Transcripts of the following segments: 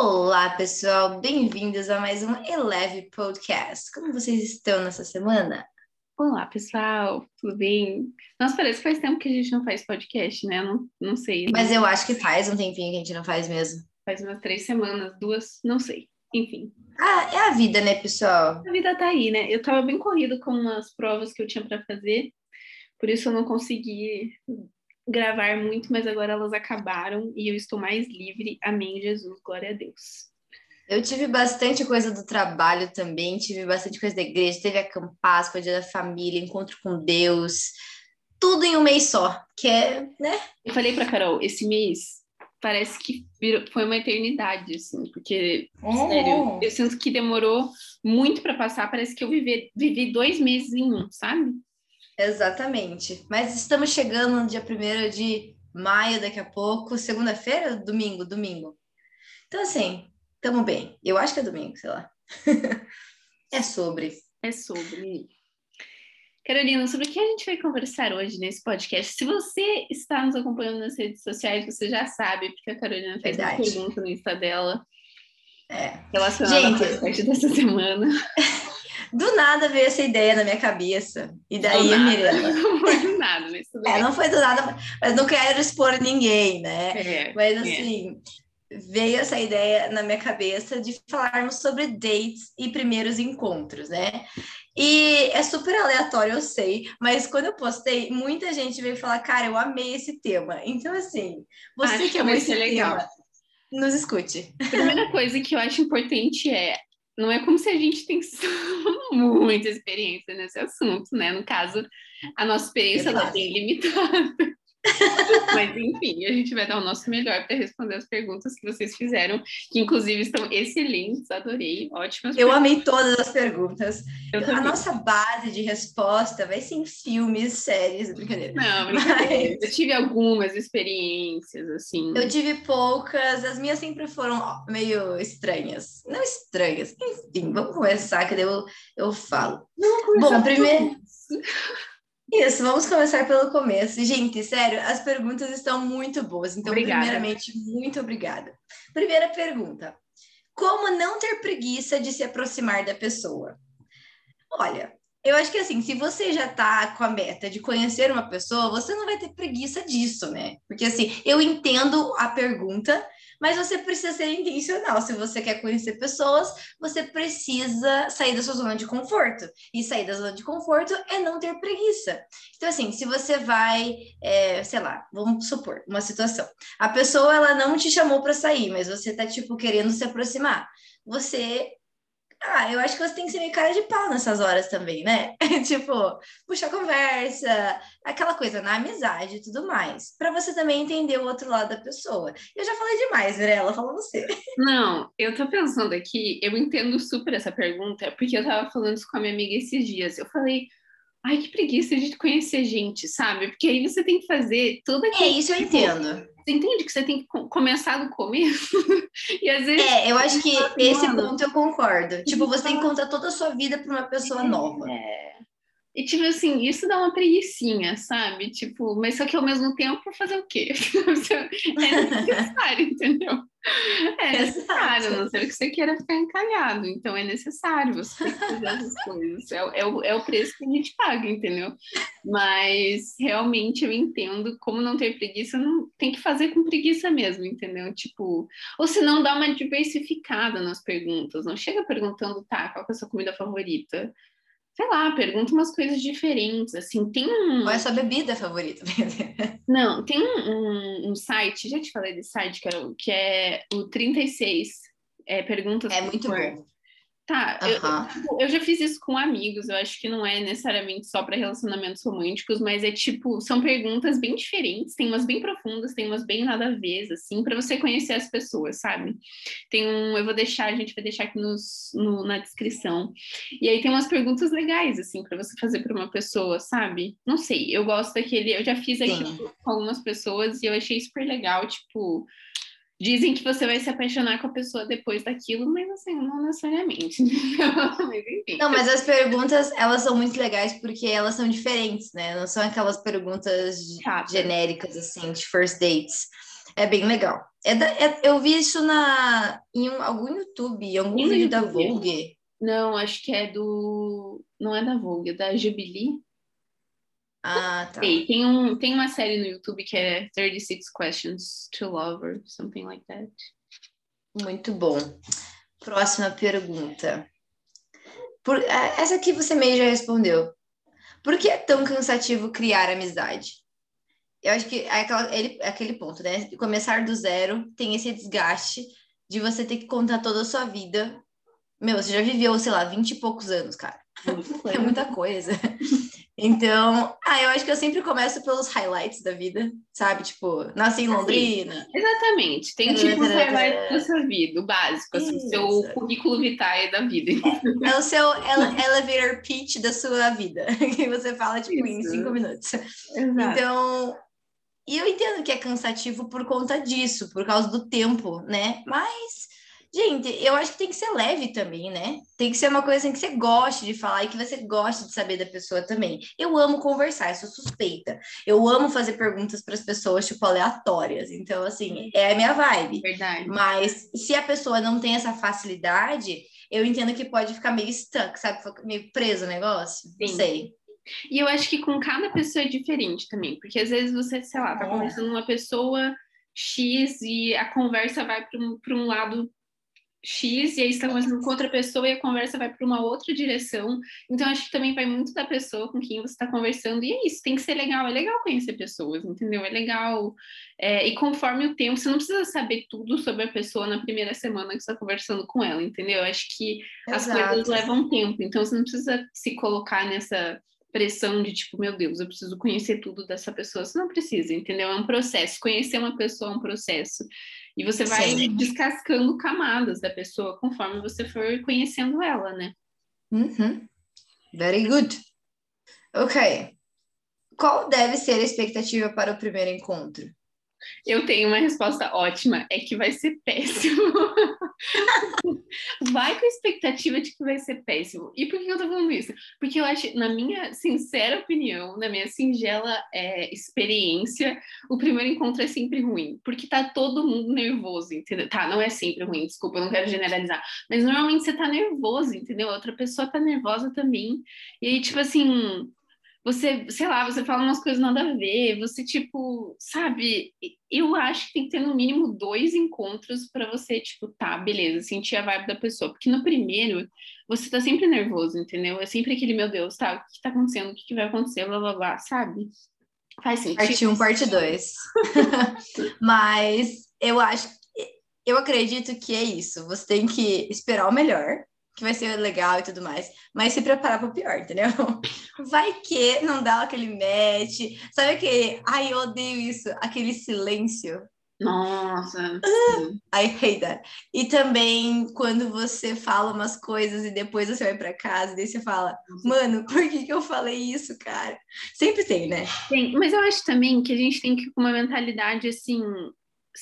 Olá, pessoal, bem-vindos a mais um Eleve Podcast. Como vocês estão nessa semana? Olá, pessoal, tudo bem? Nossa, parece que faz tempo que a gente não faz podcast, né? Não, não sei. Né? Mas eu acho que faz um tempinho que a gente não faz mesmo. Faz umas três semanas, duas, não sei. Enfim. Ah, é a vida, né, pessoal? A vida tá aí, né? Eu tava bem corrido com umas provas que eu tinha para fazer, por isso eu não consegui gravar muito, mas agora elas acabaram e eu estou mais livre. Amém, Jesus, glória a Deus. Eu tive bastante coisa do trabalho também, tive bastante coisa da igreja, teve a Campáscoa, dia da família, encontro com Deus, tudo em um mês só, que é, né? Eu falei para Carol, esse mês parece que virou, foi uma eternidade, assim, porque, é. sério, eu sinto que demorou muito para passar, parece que eu vivi, vivi dois meses em um, sabe? Exatamente. Mas estamos chegando no dia 1 de maio daqui a pouco, segunda-feira? Domingo, domingo. Então, assim, estamos bem. Eu acho que é domingo, sei lá. é sobre. É sobre. Carolina, sobre o que a gente vai conversar hoje nesse podcast? Se você está nos acompanhando nas redes sociais, você já sabe, porque a Carolina fez Verdade. uma pergunta no Insta dela. É. Relacionada gente, ao podcast dessa semana. Do nada veio essa ideia na minha cabeça. E daí Mirella. Não foi do nada, mas tudo é, bem. não foi do nada, mas não quero expor ninguém, né? É, mas é. assim. É. Veio essa ideia na minha cabeça de falarmos sobre dates e primeiros encontros, né? E é super aleatório, eu sei, mas quando eu postei, muita gente veio falar, cara, eu amei esse tema. Então, assim, você acho que amou esse legal. tema, nos escute. A primeira coisa que eu acho importante é não é como se a gente tem muita experiência nesse assunto, né? No caso, a nossa experiência é bem limitada. Mas enfim, a gente vai dar o nosso melhor para responder as perguntas que vocês fizeram, que inclusive estão excelentes, adorei, ótimas. Eu perguntas. amei todas as perguntas. a nossa base de resposta vai ser em filmes, séries, brincadeira. Não, brincadeira. Mas... Eu tive algumas experiências, assim. Eu tive poucas, as minhas sempre foram meio estranhas. Não estranhas, enfim, vamos começar, que daí eu, eu falo. Bom, primeiro. Isso, vamos começar pelo começo. Gente, sério, as perguntas estão muito boas. Então, obrigada. primeiramente, muito obrigada. Primeira pergunta: Como não ter preguiça de se aproximar da pessoa? Olha, eu acho que assim, se você já tá com a meta de conhecer uma pessoa, você não vai ter preguiça disso, né? Porque assim, eu entendo a pergunta, mas você precisa ser intencional. Se você quer conhecer pessoas, você precisa sair da sua zona de conforto. E sair da zona de conforto é não ter preguiça. Então, assim, se você vai, é, sei lá, vamos supor, uma situação. A pessoa, ela não te chamou para sair, mas você tá, tipo, querendo se aproximar. Você ah, eu acho que você tem que ser meio cara de pau nessas horas também, né? tipo, puxar conversa, aquela coisa na amizade e tudo mais. para você também entender o outro lado da pessoa. Eu já falei demais, Mirella, fala você. Não, eu tô pensando aqui, eu entendo super essa pergunta, porque eu tava falando isso com a minha amiga esses dias. Eu falei, ai, que preguiça de conhecer gente, sabe? Porque aí você tem que fazer tudo aquilo. É, isso eu tipo, entendo. Você entende que você tem que começar do começo? e às vezes. É, eu acho que esse ponto eu concordo. Tipo, você tem que contar toda a sua vida para uma pessoa é, nova. É. E, tipo assim, isso dá uma preguiçinha, sabe? Tipo, mas só que ao mesmo tempo, fazer o quê? é necessário, entendeu? É necessário, a não ser que você queira ficar encalhado. Então, é necessário você fazer essas coisas. É, é, o, é o preço que a gente paga, entendeu? Mas, realmente, eu entendo como não ter preguiça, não tem que fazer com preguiça mesmo, entendeu? Tipo, ou se não, dá uma diversificada nas perguntas. Não chega perguntando, tá, qual é a sua comida favorita? Sei lá, pergunta umas coisas diferentes, assim, tem um... Qual é a sua bebida favorita? Não, tem um, um, um, site, já te falei desse site, que, era, que é o 36, é, perguntas... É muito bom. Tá, eu, eu, já fiz isso com amigos, eu acho que não é necessariamente só para relacionamentos românticos, mas é tipo, são perguntas bem diferentes, tem umas bem profundas, tem umas bem nada a ver, assim, para você conhecer as pessoas, sabe? Tem um, eu vou deixar, a gente vai deixar aqui nos, no, na descrição. E aí tem umas perguntas legais, assim, para você fazer para uma pessoa, sabe? Não sei, eu gosto daquele, eu já fiz aqui Sim. com algumas pessoas e eu achei super legal, tipo Dizem que você vai se apaixonar com a pessoa depois daquilo, mas assim, não necessariamente. mas, enfim. Não, mas as perguntas, elas são muito legais porque elas são diferentes, né? Não são aquelas perguntas genéricas, assim, de first dates. É bem legal. É, da, é eu vi isso na, em um, algum YouTube, em algum vídeo YouTube. da Vogue. Não, acho que é do. Não é da Vogue, é da Jubilee. Ah, tá. Tem, tem, um, tem uma série no YouTube que é 36 Questions to Love or something like that. Muito bom. Próxima pergunta. Por, é, essa aqui você meio já respondeu. Por que é tão cansativo criar amizade? Eu acho que é aquela, ele, é aquele ponto, né? Começar do zero tem esse desgaste de você ter que contar toda a sua vida. Meu, você já viveu, sei lá, vinte e poucos anos, cara. É muita coisa. Então, ah, eu acho que eu sempre começo pelos highlights da vida, sabe? Tipo, nasci em Londrina. exatamente. Tem tipo os highlights da sua vida, o básico, assim, o seu currículo vitae da vida. É, é o seu elevator pitch da sua vida, que você fala, tipo, Isso. em cinco minutos. Exato. Então, e eu entendo que é cansativo por conta disso, por causa do tempo, né? Mas Gente, eu acho que tem que ser leve também, né? Tem que ser uma coisa assim que você goste de falar e que você goste de saber da pessoa também. Eu amo conversar, eu sou suspeita. Eu amo fazer perguntas para as pessoas, tipo, aleatórias. Então, assim, é a minha vibe. Verdade. Mas se a pessoa não tem essa facilidade, eu entendo que pode ficar meio stuck, sabe? Meio preso o negócio. Sim. Não sei. E eu acho que com cada pessoa é diferente também, porque às vezes você, sei lá, tá é. conversando com uma pessoa X e a conversa vai para um, um lado X e aí está conversando com outra pessoa e a conversa vai para uma outra direção. Então, acho que também vai muito da pessoa com quem você está conversando. E é isso, tem que ser legal. É legal conhecer pessoas, entendeu? É legal. É, e conforme o tempo, você não precisa saber tudo sobre a pessoa na primeira semana que você está conversando com ela, entendeu? Acho que Exato. as coisas levam tempo. Então, você não precisa se colocar nessa pressão de tipo, meu Deus, eu preciso conhecer tudo dessa pessoa. Você não precisa, entendeu? É um processo. Conhecer uma pessoa é um processo. E você vai Sim. descascando camadas da pessoa conforme você for conhecendo ela, né? Uhum. Very good. Ok. Qual deve ser a expectativa para o primeiro encontro? Eu tenho uma resposta ótima, é que vai ser péssimo. vai com a expectativa de que vai ser péssimo. E por que eu tô falando isso? Porque eu acho, na minha sincera opinião, na minha singela é, experiência, o primeiro encontro é sempre ruim, porque tá todo mundo nervoso, entendeu? Tá, não é sempre ruim, desculpa, eu não quero generalizar, mas normalmente você tá nervoso, entendeu? Outra pessoa tá nervosa também. E aí, tipo assim, você, sei lá, você fala umas coisas nada a ver, você, tipo, sabe? Eu acho que tem que ter no mínimo dois encontros para você, tipo, tá, beleza, sentir a vibe da pessoa. Porque no primeiro, você tá sempre nervoso, entendeu? É sempre aquele, meu Deus, tá, o que tá acontecendo? O que, que vai acontecer? Blá, blá, blá, sabe? Faz sentido. Parte 1, um, parte 2. Mas eu acho, eu acredito que é isso. Você tem que esperar o melhor que vai ser legal e tudo mais, mas se preparar para o pior, entendeu? Vai que não dá aquele match, sabe aquele, ai, eu odeio isso, aquele silêncio. Nossa. I hate that. E também quando você fala umas coisas e depois você vai para casa e daí você fala, mano, por que, que eu falei isso, cara? Sempre tem, né? Tem, mas eu acho também que a gente tem que ir com uma mentalidade assim,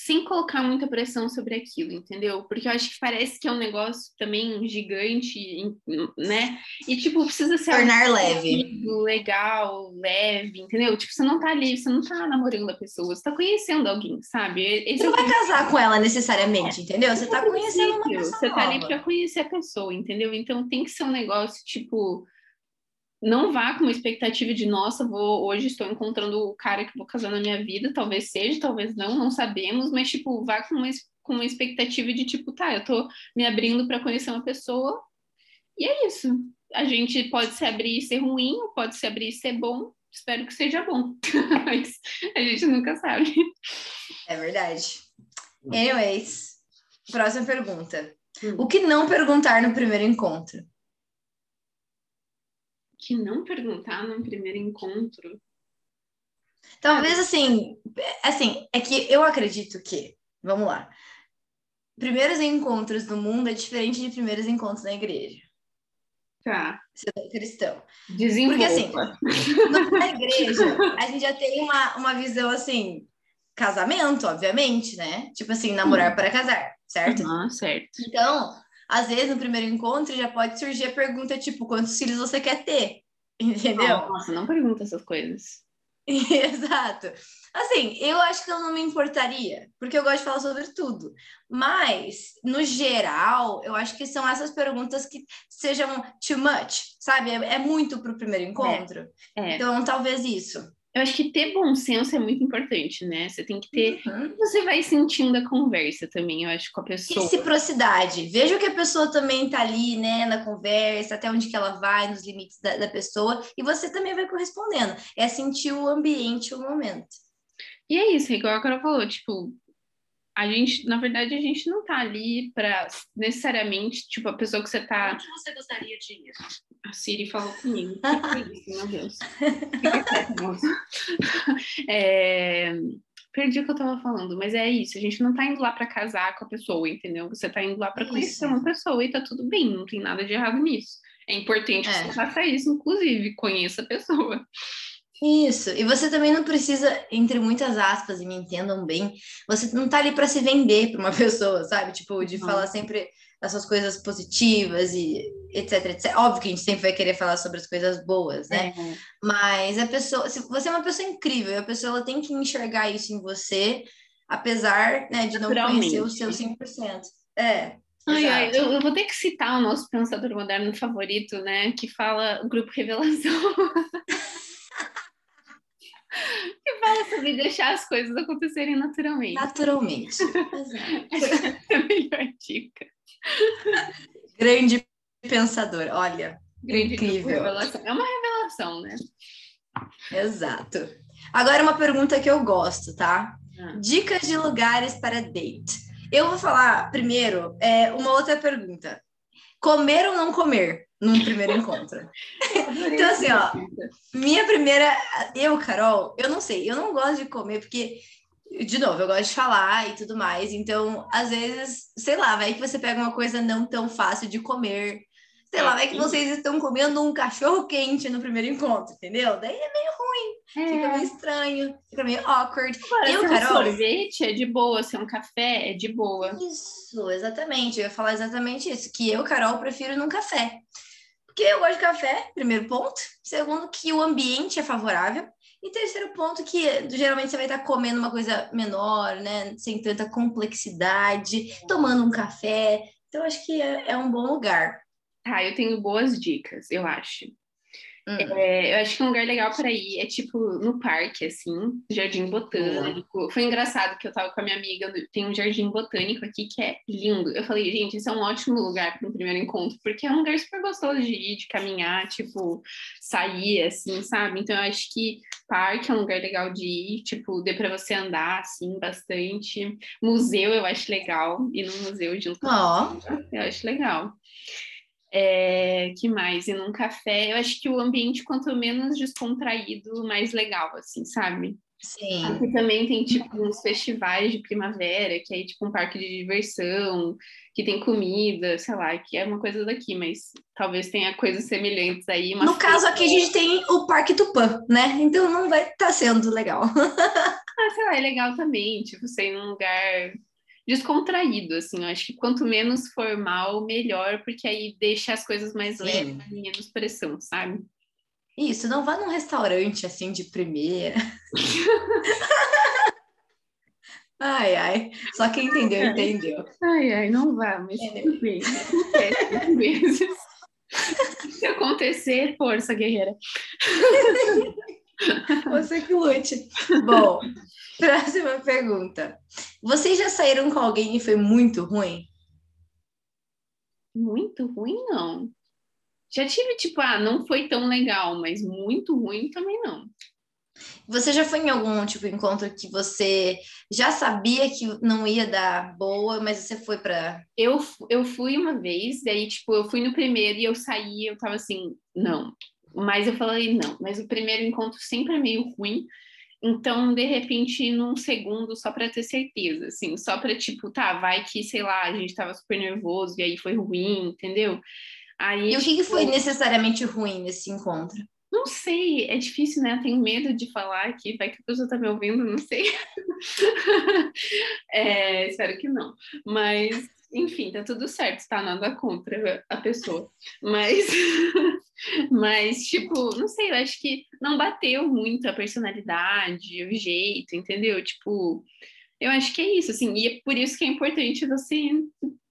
sem colocar muita pressão sobre aquilo, entendeu? Porque eu acho que parece que é um negócio também gigante, né? E, tipo, precisa ser... Tornar leve. Legal, leve, entendeu? Tipo, você não tá ali, você não tá namorando a pessoa, você tá conhecendo alguém, sabe? Esse você não é vai casar com ela necessariamente, entendeu? Você tá conhecendo uma pessoa Você tá ali pra conhecer a pessoa, entendeu? Então tem que ser um negócio, tipo não vá com uma expectativa de, nossa, vou hoje estou encontrando o cara que vou casar na minha vida, talvez seja, talvez não, não sabemos, mas tipo, vá com uma, com uma expectativa de tipo, tá, eu tô me abrindo para conhecer uma pessoa e é isso. A gente pode se abrir e ser ruim, pode se abrir e ser bom. Espero que seja bom, mas a gente nunca sabe. É verdade. Anyways, próxima pergunta. Hum. O que não perguntar no primeiro encontro? Que não perguntar no primeiro encontro? Talvez assim, assim, é que eu acredito que, vamos lá, primeiros encontros no mundo é diferente de primeiros encontros na igreja. Tá. Você é cristão. Desenvolva. Porque assim, na igreja, a gente já tem uma, uma visão assim, casamento, obviamente, né? Tipo assim, namorar para casar, certo? Ah, certo. Então, às vezes no primeiro encontro já pode surgir a pergunta tipo, quantos filhos você quer ter? Entendeu? Nossa, não pergunta essas coisas. Exato. Assim, eu acho que eu não me importaria, porque eu gosto de falar sobre tudo. Mas, no geral, eu acho que são essas perguntas que sejam too much, sabe? É, é muito para o primeiro encontro. É. É. Então, talvez isso eu acho que ter bom senso é muito importante, né? Você tem que ter. Uhum. Você vai sentindo a conversa também, eu acho, com a pessoa. Reciprocidade. Veja que a pessoa também tá ali, né, na conversa, até onde que ela vai, nos limites da, da pessoa, e você também vai correspondendo. É sentir o ambiente, o momento. E é isso, igual a Carol falou, tipo, a gente, na verdade, a gente não tá ali para necessariamente, tipo, a pessoa que você tá. Onde você gostaria de ir? A Siri falou comigo. Que meu Deus. é... Perdi o que eu tava falando, mas é isso. A gente não tá indo lá para casar com a pessoa, entendeu? Você tá indo lá para conhecer uma pessoa e tá tudo bem, não tem nada de errado nisso. É importante é. que você faça isso, inclusive, conheça a pessoa. Isso, e você também não precisa, entre muitas aspas, e me entendam bem, você não tá ali para se vender para uma pessoa, sabe? Tipo, de uhum. falar sempre essas coisas positivas e etc, etc. Óbvio que a gente sempre vai querer falar sobre as coisas boas, né? Uhum. Mas a pessoa, se você é uma pessoa incrível, a pessoa tem que enxergar isso em você, apesar né, de não conhecer o seu 100%. É. Ai, ai, eu, eu, vou ter que citar o nosso pensador moderno favorito, né? Que fala o grupo Revelação. que fala sobre deixar as coisas acontecerem naturalmente. Naturalmente. Essa é a melhor dica. Grande pensador, olha. Grande incrível. É uma revelação, né? Exato. Agora uma pergunta que eu gosto, tá? Ah. Dicas de lugares para date. Eu vou falar primeiro é, uma outra pergunta. Comer ou não comer num primeiro encontro? então, assim, ó, minha primeira. Eu, Carol, eu não sei, eu não gosto de comer porque de novo, eu gosto de falar e tudo mais. Então, às vezes, sei lá, vai que você pega uma coisa não tão fácil de comer. Sei lá, vai que vocês estão comendo um cachorro quente no primeiro encontro, entendeu? Daí é meio ruim, é. fica meio estranho, fica meio awkward. Agora, eu, Carol. Um sorvete é de boa, se é um café é de boa. Isso, exatamente. Eu ia falar exatamente isso. Que eu, Carol, prefiro num café. Porque eu gosto de café, primeiro ponto. Segundo, que o ambiente é favorável. E terceiro ponto, que geralmente você vai estar comendo uma coisa menor, né? Sem tanta complexidade, tomando um café. Então, acho que é, é um bom lugar. Tá, eu tenho boas dicas, eu acho. Hum. É, eu acho que um lugar legal para ir é tipo no parque, assim, jardim botânico. Uhum. Foi engraçado que eu tava com a minha amiga, tem um jardim botânico aqui que é lindo. Eu falei, gente, isso é um ótimo lugar para um primeiro encontro, porque é um lugar super gostoso de ir, de caminhar, tipo, sair, assim, sabe? Então eu acho que parque é um lugar legal de ir, tipo, dê para você andar, assim, bastante. Museu eu acho legal, ir no museu junto oh. eu acho legal. É, que mais? E num café, eu acho que o ambiente, quanto menos descontraído, mais legal, assim, sabe? Sim. Aqui também tem, tipo, uns festivais de primavera, que é, tipo, um parque de diversão, que tem comida, sei lá, que é uma coisa daqui, mas talvez tenha coisas semelhantes aí. No caso, aqui a gente tem o Parque Tupã, né? Então não vai estar tá sendo legal. ah, sei lá, é legal também, tipo, ser em um lugar descontraído, assim. Eu acho que quanto menos formal, melhor, porque aí deixa as coisas mais leves, menos pressão, sabe? Isso, não vá num restaurante assim de primeira. ai, ai. Só quem entendeu, entendeu. Ai, ai, não vá, mas é. tudo bem. vezes. Se acontecer, força, guerreira. Você que lute. Bom, próxima pergunta. Vocês já saíram com alguém e foi muito ruim? Muito ruim, não. Já tive, tipo, ah, não foi tão legal, mas muito ruim também não. Você já foi em algum tipo de encontro que você já sabia que não ia dar boa, mas você foi para Eu eu fui uma vez, daí tipo, eu fui no primeiro e eu saí, eu tava assim, não, mas eu falei, não, mas o primeiro encontro sempre é meio ruim. Então, de repente, num segundo, só para ter certeza, assim, só para tipo, tá, vai que, sei lá, a gente tava super nervoso e aí foi ruim, entendeu? Aí, e o que, que foi tipo necessariamente ruim nesse encontro? Não sei, é difícil, né? Eu tenho medo de falar aqui, vai que a pessoa tá me ouvindo, não sei. é, espero que não. Mas, enfim, tá tudo certo, tá? Nada contra a pessoa. Mas Mas, tipo, não sei, eu acho que não bateu muito a personalidade, o jeito, entendeu? Tipo, eu acho que é isso, assim, e é por isso que é importante você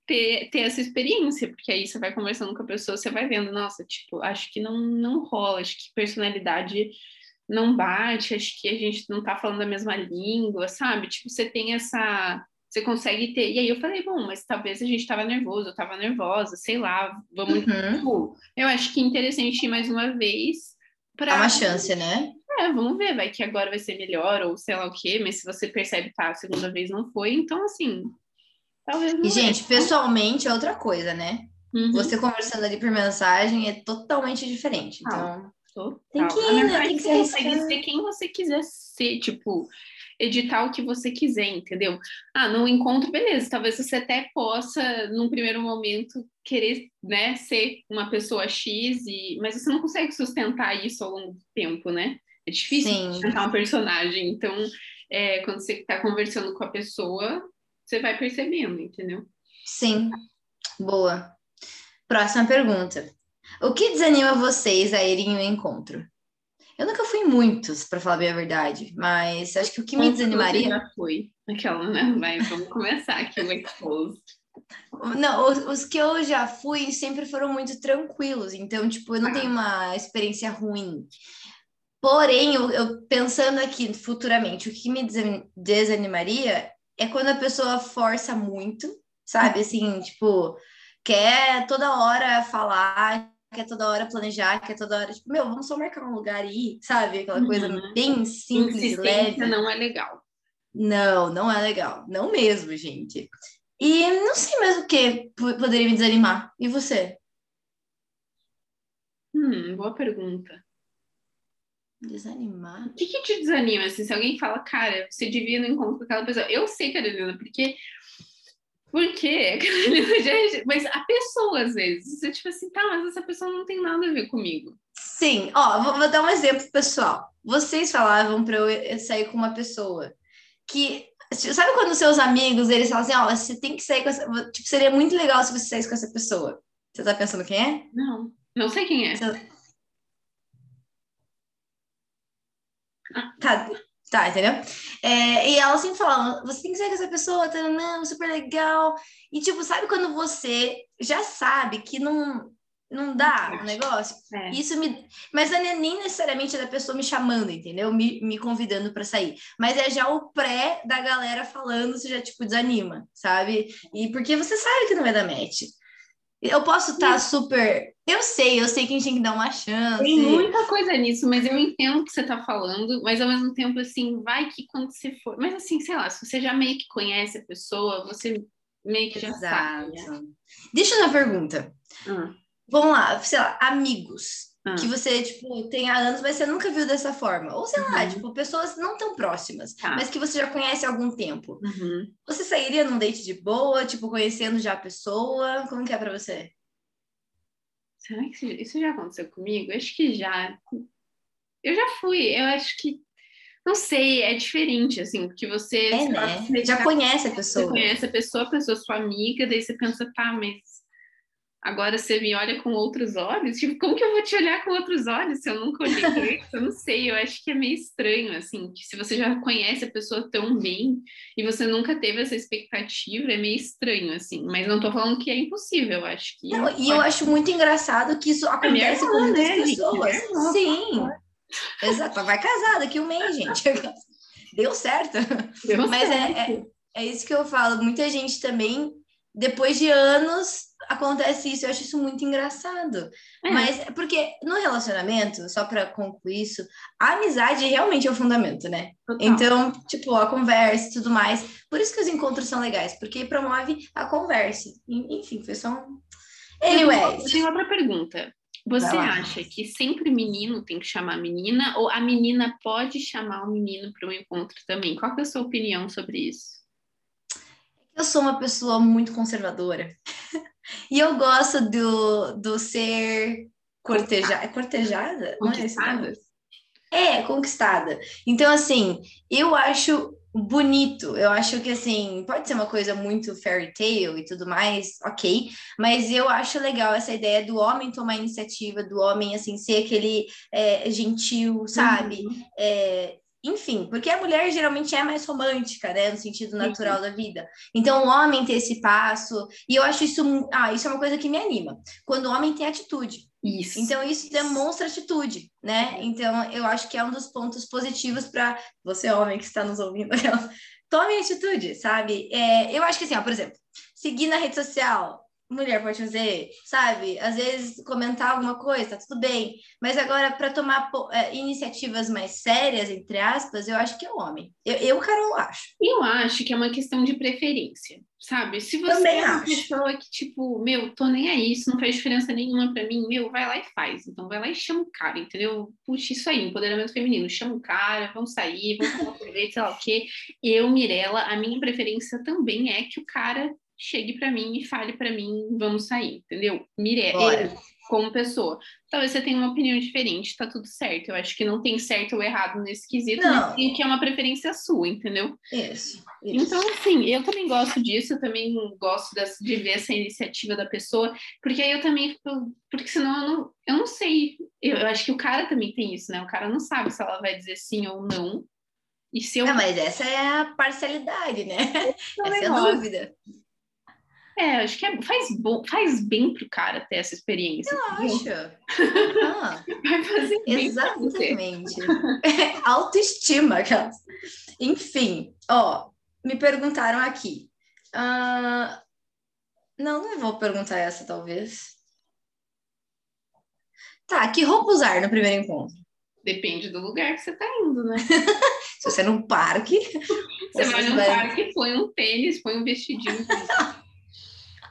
ter, ter essa experiência, porque aí você vai conversando com a pessoa, você vai vendo, nossa, tipo, acho que não, não rola, acho que personalidade não bate, acho que a gente não tá falando a mesma língua, sabe? Tipo, você tem essa. Você consegue ter. E aí eu falei, bom, mas talvez a gente tava nervoso, eu tava nervosa, sei lá, vamos. Uhum. Tipo, eu acho que é interessante ir mais uma vez. Dá uma chance, né? É, vamos ver, vai que agora vai ser melhor, ou sei lá o quê, mas se você percebe que tá, a segunda vez não foi, então assim, talvez não E, gente, pessoalmente é outra coisa, né? Uhum. Você conversando ali por mensagem é totalmente diferente. Ah. Então, Total. Tem que ir, né? verdade, Tem que você se consegue ser quem você quiser ser, tipo, editar o que você quiser, entendeu? Ah, no encontro, beleza, talvez você até possa, num primeiro momento, querer, né, ser uma pessoa X, e... mas você não consegue sustentar isso ao longo do tempo, né? É difícil Sim. sustentar um personagem, então, é, quando você está conversando com a pessoa, você vai percebendo, entendeu? sim. Boa. Próxima pergunta. O que desanima vocês a irem em um encontro? Eu nunca fui em muitos, para falar bem a verdade, mas acho que o que me desanimaria. Já foi. Aquela, né? Vai, vamos começar aqui o expose. Não, os, os que eu já fui sempre foram muito tranquilos, então, tipo, eu não Ah. tenho uma experiência ruim. Porém, eu, eu pensando aqui futuramente, o que me desa- desanimaria é quando a pessoa força muito, sabe? Assim, tipo, quer toda hora falar, quer toda hora planejar, quer toda hora, tipo, meu, vamos só marcar um lugar aí, sabe? Aquela coisa Uhum. bem simples e leve. Não é legal. Não, não é legal. Não mesmo, gente. E não sei mais o que po- poderia me desanimar. E você? Hum, boa pergunta. Desanimar? O que, que te desanima? Assim, se alguém fala, cara, você devia ir no encontro com aquela pessoa. Eu sei, Carolina, porque. Por quê? Mas a pessoa, às vezes, você tipo assim, tá, mas essa pessoa não tem nada a ver comigo. Sim, ó, vou, vou dar um exemplo pessoal. Vocês falavam para eu sair com uma pessoa que. Sabe quando seus amigos eles falam assim, ó, você tem que sair com essa. Tipo, seria muito legal se você saísse com essa pessoa. Você tá pensando quem é? Não, não sei quem é. Tá, tá, entendeu? É, e ela sempre falava, você tem que sair com essa pessoa, tá, não, super legal. E tipo, sabe quando você já sabe que não, não dá o negócio? É. Isso me. Mas não é nem necessariamente da pessoa me chamando, entendeu? Me, me convidando para sair. Mas é já o pré da galera falando, você já, tipo, desanima, sabe? E porque você sabe que não vai dar match. Eu posso estar super. Eu sei, eu sei que a gente tem que dar uma chance. Tem muita coisa nisso, mas eu entendo o que você tá falando, mas ao mesmo tempo, assim, vai que quando você for. Mas assim, sei lá, se você já meio que conhece a pessoa, você meio que já sabe. né? Exato. Deixa eu uma pergunta. Ah, Vamos lá, sei lá, amigos. ah. Que você, tipo, tem há anos, mas você nunca viu dessa forma. Ou sei lá, Uhum. tipo, pessoas não tão próximas, Tá. mas que você já conhece há algum tempo. Uhum. Você sairia num date de boa, tipo, conhecendo já a pessoa? Como que é pra você? Será que isso, já aconteceu comigo? Eu acho que já. Eu já fui, eu acho que. Não sei, é diferente, assim, porque você. É, lá, né? você Já já- conhece a Você pessoa. conhece a pessoa, a pessoa é sua amiga, daí você pensa, tá, mas agora você me olha com outros olhos? Tipo, como que eu vou te olhar com outros olhos se eu nunca olhei? Eu não sei, eu acho que é meio estranho, assim, que se você já conhece a pessoa tão bem e você nunca teve essa expectativa, é meio estranho, assim. Mas não tô falando que é impossível, eu acho que. Não, e eu acho muito engraçado que isso acontece irmã, com muitas né, pessoas. Irmã, Sim. Exato. Vai casar daqui um mês, gente. Deu certo. Deu Mas é, certo. é, é isso que eu falo. Muita gente também, depois de anos, acontece isso. Eu acho isso muito engraçado. É. Mas porque no relacionamento, só para concluir isso, a amizade realmente é o fundamento, né? Total. Então, tipo, a conversa e tudo mais. Por isso que os encontros são legais, porque promove a conversa. En- Enfim, foi só um. Eu Anyways. tenho outra pergunta. Você acha que sempre menino tem que chamar menina ou a menina pode chamar o menino para um encontro também? Qual é a sua opinião sobre isso? Eu sou uma pessoa muito conservadora. e eu gosto do, do ser cortejada. É cortejada? É esse nome? Conquistadas? É, conquistada. Então, assim, eu acho bonito. Eu acho que assim, pode ser uma coisa muito fairy tale e tudo mais, ok. Mas eu acho legal essa ideia do homem tomar iniciativa, do homem assim ser aquele é, gentil, sabe? Uhum. É, enfim, porque a mulher geralmente é mais romântica, né, no sentido natural da vida. Então, o homem ter esse passo, e eu acho isso, ah, isso é uma coisa que me anima. Quando o homem tem atitude. Isso. Então, isso demonstra atitude, né? Então, eu acho que é um dos pontos positivos para você, homem, que está nos ouvindo. Tome atitude, sabe? É, eu acho que assim, ó, por exemplo, seguir na rede social, mulher pode fazer, sabe? Às vezes comentar alguma coisa, tá tudo bem. Mas agora, para tomar é, iniciativas mais sérias, entre aspas, eu acho que é o homem. Eu, eu, Carol, acho. Eu acho que é uma questão de preferência, sabe? Se você Também é uma acho. pessoa que, tipo, meu, tô nem aí, isso não faz diferença nenhuma para mim, meu, vai lá e faz. Então, vai lá e chama o cara, entendeu? Puxa, isso aí, empoderamento feminino. Chama o cara, vamos sair, vamos tomar sorvete, sei lá o quê. Eu, Mirella, a minha preferência também é que o cara chegue para mim e fale para mim, vamos sair, entendeu? Mire, eu, como pessoa. Talvez você tenha uma opinião diferente, tá tudo certo. Eu acho que não tem certo ou errado nesse quesito, não. mas tem que é uma preferência sua, entendeu? Isso, isso. Então, assim, eu também gosto disso, eu também gosto de ver essa iniciativa da pessoa, porque aí eu também, porque senão eu não, eu não sei. Eu, eu acho que o cara também tem isso, né? O cara não sabe se ela vai dizer sim ou não. E se eu... É, mas essa é a parcialidade, né? Essa é a dúvida. É, acho que é, faz, bom, faz bem pro cara ter essa experiência. Acho. Ah, Vai fazer bem Exatamente. Autoestima, aquelas. Enfim, ó, me perguntaram aqui. Uh, não, não vou perguntar essa, talvez. Tá, que roupa usar no primeiro encontro? Depende do lugar que você tá indo, né? Se você é num parque. Você vai num vai... parque, põe um tênis, põe um vestidinho.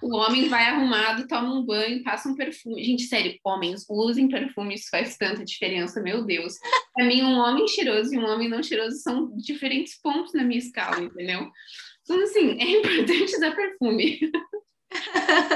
O homem vai arrumado, toma um banho, passa um perfume. Gente, sério, homens, usem perfume, isso faz tanta diferença, meu Deus. Pra mim, um homem cheiroso e um homem não cheiroso são diferentes pontos na minha escala, entendeu? Então, assim, é importante usar perfume.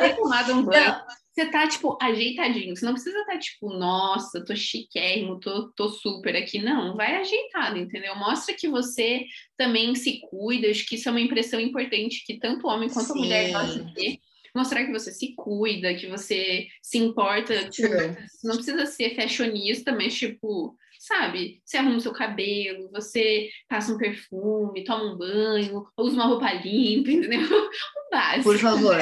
Ter tomado um banho. Você tá, tipo, ajeitadinho. Você não precisa estar, tá, tipo, nossa, tô chiquérrimo, tô, tô super aqui. Não, vai ajeitado, entendeu? Mostra que você também se cuida. Acho que isso é uma impressão importante que tanto o homem quanto Sim. a mulher de ter mostrar que você se cuida, que você se importa. Tipo, não precisa ser fashionista, mas tipo, sabe? Você arruma o seu cabelo, você passa um perfume, toma um banho, usa uma roupa limpa, entendeu? O básico. Por favor.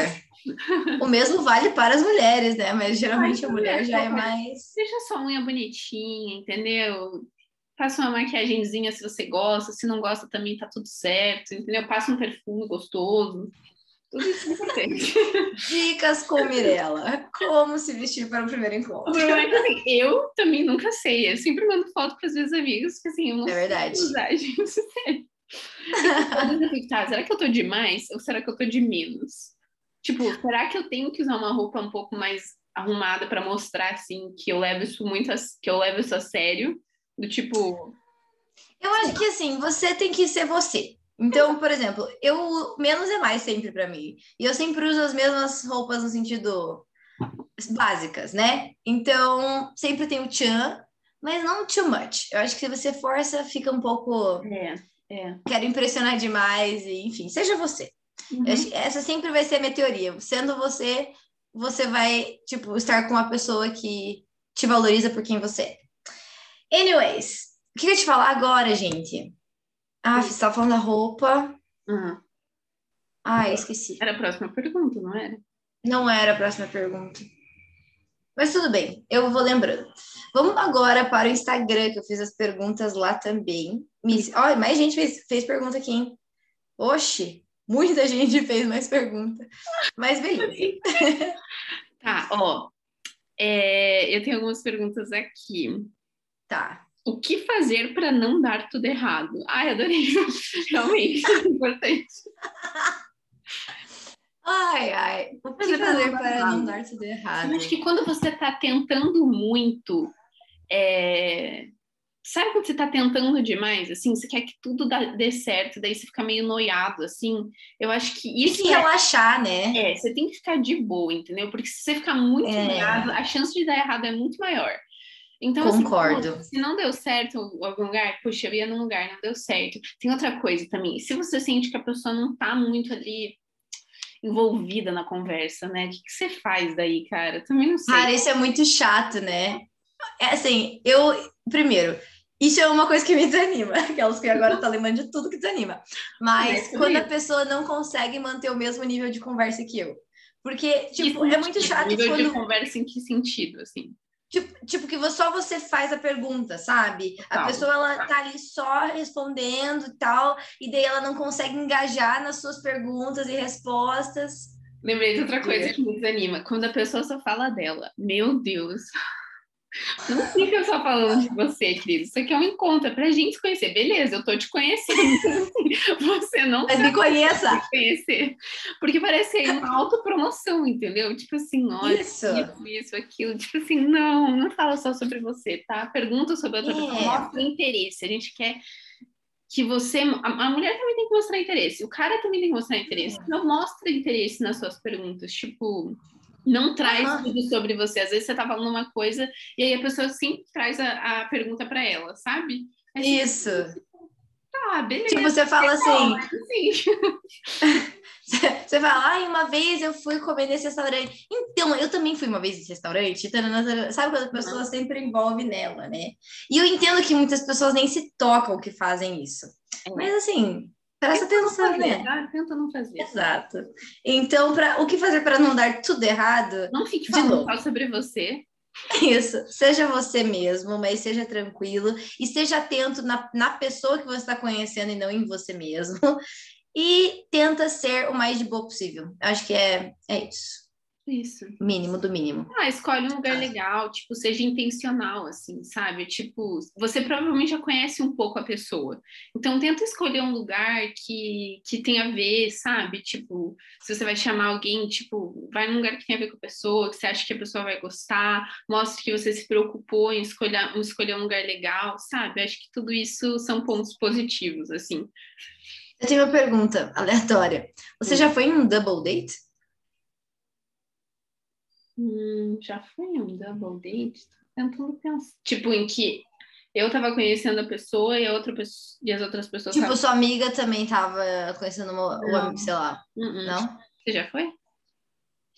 o mesmo vale para as mulheres, né? Mas geralmente a mulher já é mais. Deixa sua unha bonitinha, entendeu? Passa uma maquiagemzinha se você gosta, se não gosta também tá tudo certo, entendeu? Passa um perfume gostoso. Tudo isso é importante. Dicas com Mirella. Como se vestir para o primeiro encontro. O é que, assim, eu também nunca sei. Eu sempre mando foto para os meus amigos, porque assim, eu não é verdade. sei usar, gente. Sério. tá, será que eu tô de mais ou será que eu tô de menos? Tipo, será que eu tenho que usar uma roupa um pouco mais arrumada para mostrar assim que eu levo isso muito a, que eu levo isso a sério? Do tipo, eu acho que assim, você tem que ser você. Então, por exemplo, eu menos é mais sempre para mim. E eu sempre uso as mesmas roupas no sentido básicas, né? Então, sempre tem o tchan, mas não too much. Eu acho que se você força, fica um pouco. É, é. Quero impressionar demais, e, enfim, seja você. Uhum. Essa sempre vai ser a minha teoria. Sendo você, você vai, tipo, estar com uma pessoa que te valoriza por quem você é. Anyways, o que eu ia te falar agora, gente? Ah, você estava falando da roupa. Uhum. Ah, esqueci. Era a próxima pergunta, não era? Não era a próxima pergunta. Mas tudo bem, eu vou lembrando. Vamos agora para o Instagram, que eu fiz as perguntas lá também. Olha, mais gente fez, fez pergunta aqui, hein? Oxi, muita gente fez mais pergunta. Mas beleza. tá, ó. É, eu tenho algumas perguntas aqui. Tá. O que fazer para não dar tudo errado? Ai, adorei. Realmente, é importante. Ai, ai. O que fazer, fazer para não dar tudo errado? Eu acho que quando você está tentando muito, é... sabe quando você está tentando demais? Assim, você quer que tudo dê certo, daí você fica meio noiado, assim. Eu acho que isso. Tem que é... relaxar, né? É, você tem que ficar de boa, entendeu? Porque se você ficar muito é. noiado, a chance de dar errado é muito maior. Então, Concordo. Assim, se não deu certo algum lugar, puxa, eu ia num lugar, não deu certo. Tem outra coisa também. Se você sente que a pessoa não tá muito ali envolvida na conversa, né? O que, que você faz daí, cara? Também não sei. Cara, isso é muito chato, né? É assim, eu. Primeiro, isso é uma coisa que me desanima. Aquelas que agora tá lembrando de tudo que desanima. Mas é quando a pessoa não consegue manter o mesmo nível de conversa que eu. Porque, tipo, é muito chato nível quando. de conversa em que sentido, assim? Tipo, tipo, que só você faz a pergunta, sabe? A pessoa, ela tá ali só respondendo e tal, e daí ela não consegue engajar nas suas perguntas e respostas. Lembrei de outra coisa que me desanima. Quando a pessoa só fala dela. Meu Deus. Não fica só falando de você, querido. Isso aqui é um encontro, é pra gente conhecer. Beleza, eu tô te conhecendo. você não Mas me conheça. Me conhecer. Porque parece aí uma autopromoção, entendeu? Tipo assim, olha, isso. isso, isso, aquilo. Tipo assim, não, não fala só sobre você, tá? Pergunta sobre outra é. pessoa, mostra interesse. A gente quer que você. A, a, mulher também tem que mostrar interesse, o cara também tem que mostrar interesse. É. Não mostra interesse nas suas perguntas. Tipo, não traz tudo sobre você. Às vezes você tá falando uma coisa e aí a pessoa sim traz a, a pergunta para ela, sabe? Isso. Tá, beleza. Tipo, você fala assim. Sim. Você fala, ai, uma vez eu fui comer nesse restaurante. Então, eu também fui uma vez nesse restaurante. Sabe quando a pessoa sempre envolve nela, né? E eu entendo que muitas pessoas nem se tocam que fazem isso. É. Mas assim, Presta tenta atenção, fazer, né? Tá? Tenta não fazer. Exato. Então, pra, o que fazer para não dar tudo errado? Não fique falando só sobre você. Isso, seja você mesmo, mas seja tranquilo e esteja atento na, na pessoa que você está conhecendo e não em você mesmo. E tenta ser o mais de boa possível. Acho que é, é isso. Isso. Mínimo do mínimo. Ah, escolhe um lugar legal, tipo, seja intencional, assim, sabe? Tipo, você provavelmente já conhece um pouco a pessoa. Então, tenta escolher um lugar que, que tenha a ver, sabe? Tipo, se você vai chamar alguém, tipo, vai num lugar que tenha a ver com a pessoa, que você acha que a pessoa vai gostar, mostre que você se preocupou em escolher, em escolher um lugar legal, sabe? Acho que tudo isso são pontos positivos, assim. Eu tenho uma pergunta aleatória. Você hum. já foi em um double date? Hum, já foi um double date? Tentando pensar. Tipo, em que eu tava conhecendo a pessoa e, a outra pessoa, e as outras pessoas. Tipo, tavam... sua amiga também tava conhecendo uma, o amigo, sei lá. Uh -uh. Não? Você já foi?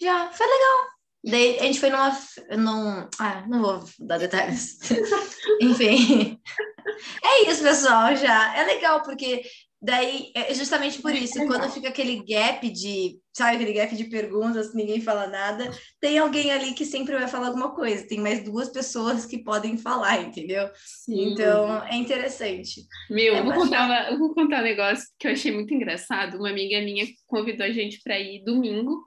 Já, foi legal. Daí a gente foi numa. Num... Ah, não vou dar detalhes. Enfim. É isso, pessoal, já. É legal, porque Daí, é justamente por isso, quando fica aquele gap de, sabe, aquele gap de perguntas, ninguém fala nada, tem alguém ali que sempre vai falar alguma coisa, tem mais duas pessoas que podem falar, entendeu? Sim. Então, é interessante. Meu, é eu, vou contar uma, eu vou contar um negócio que eu achei muito engraçado. Uma amiga minha convidou a gente para ir domingo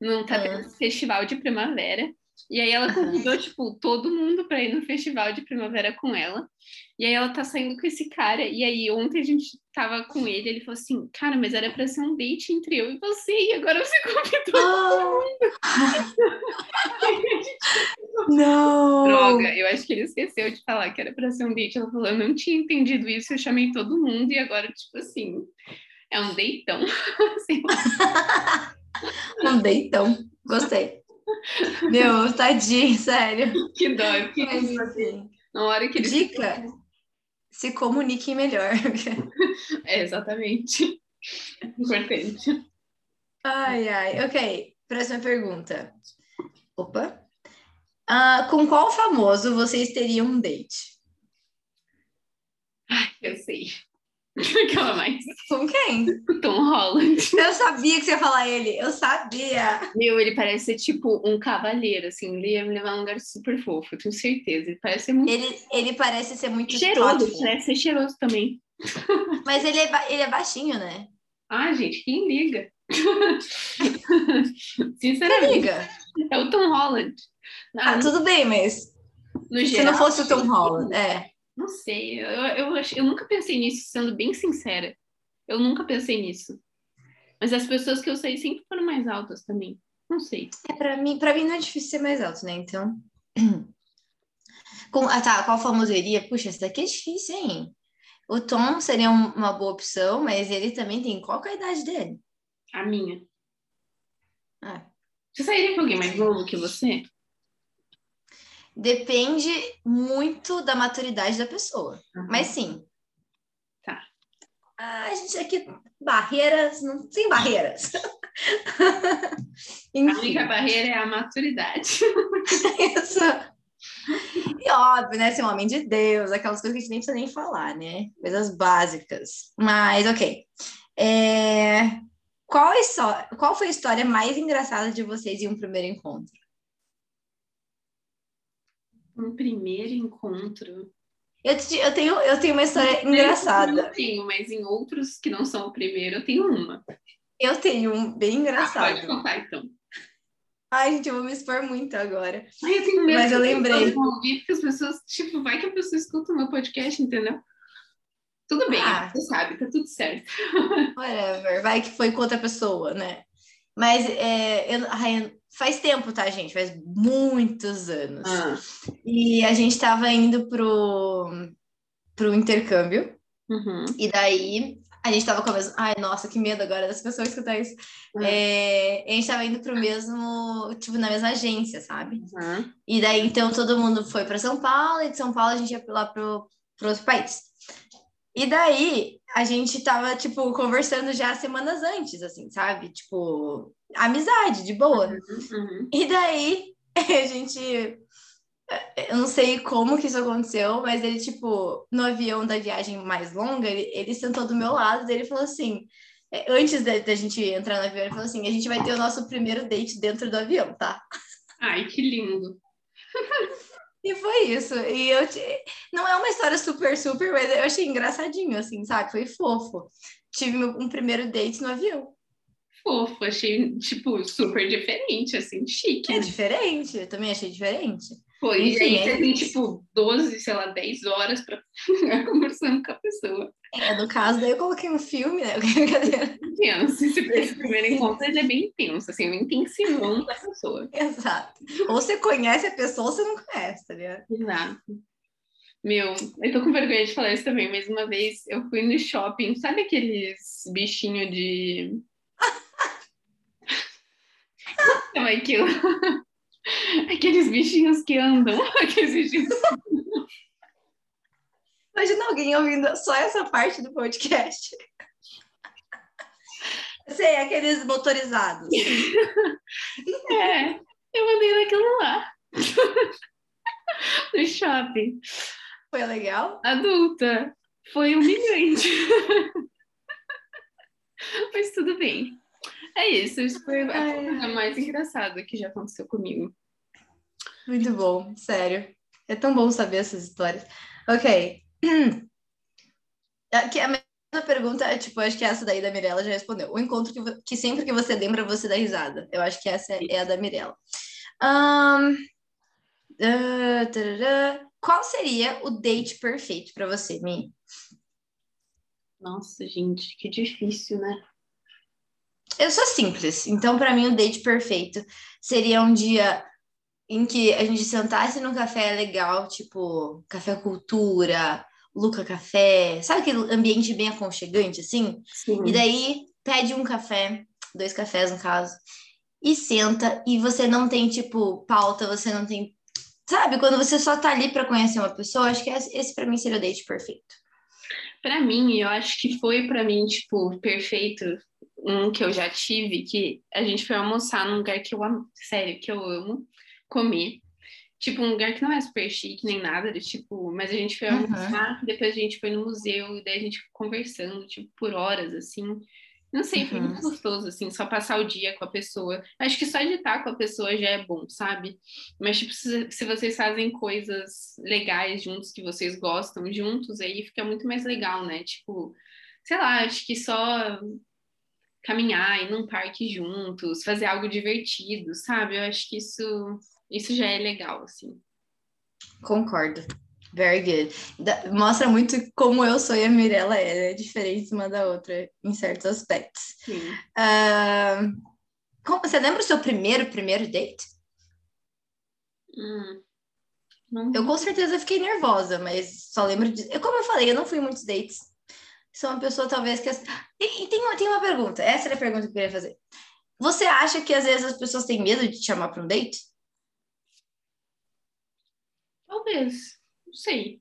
num ah. festival de primavera. E aí ela convidou, uhum. tipo, todo mundo para ir no festival de primavera com ela. E aí ela tá saindo com esse cara. E aí ontem a gente tava com ele, ele falou assim, cara, mas era para ser um date entre eu e você, e agora você convidou todo mundo. Não! Droga, eu acho que ele esqueceu de falar que era para ser um date. Ela falou, eu não tinha entendido isso, eu chamei todo mundo, e agora, tipo assim, é um deitão. um deitão, gostei. Meu, tadinho, sério. Que dó. Que Mas, assim, na hora que Dica: se comuniquem melhor. é, exatamente. Importante. Ai, ai. Ok, próxima pergunta. Opa. Uh, com qual famoso vocês teriam um date? Ai, eu sei. Aquela mais. Com quem? O Tom Holland. Eu sabia que você ia falar ele. Eu sabia. Meu, ele parece ser tipo um cavaleiro, assim. Ele ia me levar a um lugar super fofo, eu tenho certeza. Ele parece ser muito. Ele, ele parece ser muito cheiroso. Thoughtful. Parece ser cheiroso também. Mas ele é, ele é baixinho, né? Ah, gente, quem liga? Sinceramente. Quem liga? É o Tom Holland. Ah, ah tudo bem, mas. No se geral, não fosse o Tom Holland, é. Não sei, eu, eu, eu nunca pensei nisso, sendo bem sincera. Eu nunca pensei nisso. Mas as pessoas que eu sei sempre foram mais altas também. Não sei. É, pra mim, pra mim não é difícil ser mais alto, né? Então. Com, ah, tá, qual famoso iria? Puxa, esse daqui é difícil, hein? O Tom seria um, uma boa opção, mas ele também tem. Qual é a idade dele? A minha. Ah. Você sairia com alguém mais novo que você? Depende muito da maturidade da pessoa. Uhum. Mas sim. Tá. A gente aqui, barreiras, não tem barreiras. a única barreira é a maturidade. Isso. E óbvio, né? Ser um homem de Deus, aquelas coisas que a gente nem precisa nem falar, né? Coisas básicas. Mas, ok. É... Qual, é Qual foi a história mais engraçada de vocês em um primeiro encontro? Um primeiro encontro. Eu, eu, tenho, eu tenho uma história engraçada. Eu tenho, mas em outros que não são o primeiro, eu tenho uma. Eu tenho um bem engraçado. Ah, pode contar, então. Ai, gente, eu vou me expor muito agora. Ai, eu tenho medo mas eu lembrei. Ouvir, porque as pessoas, tipo, vai que a pessoa escuta o meu podcast, entendeu? Tudo bem, ah, você sabe, tá tudo certo. Whatever, vai que foi com outra pessoa, né? Mas é, eu, faz tempo, tá, gente? Faz muitos anos. Ah. E a gente tava indo pro, pro intercâmbio. Uhum. E daí a gente tava com a mesma. Ai, nossa, que medo agora das pessoas escutarem isso. Uhum. É, a gente tava indo pro mesmo, tipo, na mesma agência, sabe? Uhum. E daí, então, todo mundo foi para São Paulo, e de São Paulo a gente ia lá pro, pro outro país. E daí, a gente tava, tipo, conversando já semanas antes, assim, sabe? Tipo, amizade, de boa. Uhum, uhum. E daí, a gente. Eu não sei como que isso aconteceu, mas ele, tipo, no avião da viagem mais longa, ele, ele sentou do meu lado e ele falou assim: é, antes da, da gente entrar no avião, ele falou assim: a gente vai ter o nosso primeiro date dentro do avião, tá? Ai, que lindo! E foi isso. E eu não é uma história super, super, mas eu achei engraçadinho, assim, sabe? Foi fofo. Tive um primeiro date no avião. Fofo, achei, tipo, super diferente, assim, chique. É né? diferente, eu também achei diferente. Foi, Enfim, e aí você é tem, tipo, 12, sei lá, 10 horas ficar conversando com a pessoa. É, no caso, daí eu coloquei um filme, né? Intenso. Esse, esse primeiro encontro ele é bem intenso, assim, um intensivão da pessoa. Exato. Ou você conhece a pessoa ou você não conhece, tá ligado? Exato. Meu, eu tô com vergonha de falar isso também, mas uma vez eu fui no shopping, sabe aqueles bichinhos de. É aquilo? Aqueles bichinhos que andam. Aqueles bichinhos. Imagina alguém ouvindo só essa parte do podcast. Sei, aqueles motorizados. É, eu andei naquilo lá. No shopping. Foi legal? Adulta. Foi humilhante. Mas tudo bem. É isso, isso foi a coisa mais engraçada que já aconteceu comigo. Muito bom, sério. É tão bom saber essas histórias. Ok. Aqui a mesma pergunta é, tipo, acho que essa daí da Mirella já respondeu. O encontro que, que sempre que você lembra, você dá risada. Eu acho que essa é, é a da Mirella. Um, uh, qual seria o date perfeito para você, Mi? Nossa, gente, que difícil, né? Eu sou simples, então para mim o date perfeito seria um dia em que a gente sentasse num café legal, tipo café cultura, Luca Café, sabe aquele ambiente bem aconchegante assim? Sim. E daí pede um café, dois cafés no caso, e senta e você não tem tipo pauta, você não tem, sabe? Quando você só tá ali para conhecer uma pessoa, acho que esse para mim seria o date perfeito. Para mim, eu acho que foi para mim tipo perfeito um que eu já tive, que a gente foi almoçar num lugar que eu amo, sério, que eu amo comer. Tipo, um lugar que não é super chique nem nada, tipo, mas a gente foi almoçar, uhum. depois a gente foi no museu, e daí a gente conversando, tipo, por horas, assim. Não sei, foi uhum. muito gostoso, assim, só passar o dia com a pessoa. Acho que só de estar com a pessoa já é bom, sabe? Mas, tipo, se, se vocês fazem coisas legais juntos, que vocês gostam juntos, aí fica muito mais legal, né? Tipo, sei lá, acho que só caminhar, ir num parque juntos, fazer algo divertido, sabe? Eu acho que isso, isso já é legal, assim. Concordo. Very good. Da, mostra muito como eu sou e a Mirella é, é diferente uma da outra em certos aspectos. Uh, como, você lembra o seu primeiro, primeiro date? Hum, eu com certeza fiquei nervosa, mas só lembro de. Como eu falei, eu não fui muitos dates sou uma pessoa talvez que. E, e tem, uma, tem uma pergunta, essa era a pergunta que eu queria fazer. Você acha que às vezes as pessoas têm medo de te chamar para um date? Talvez. Não sei.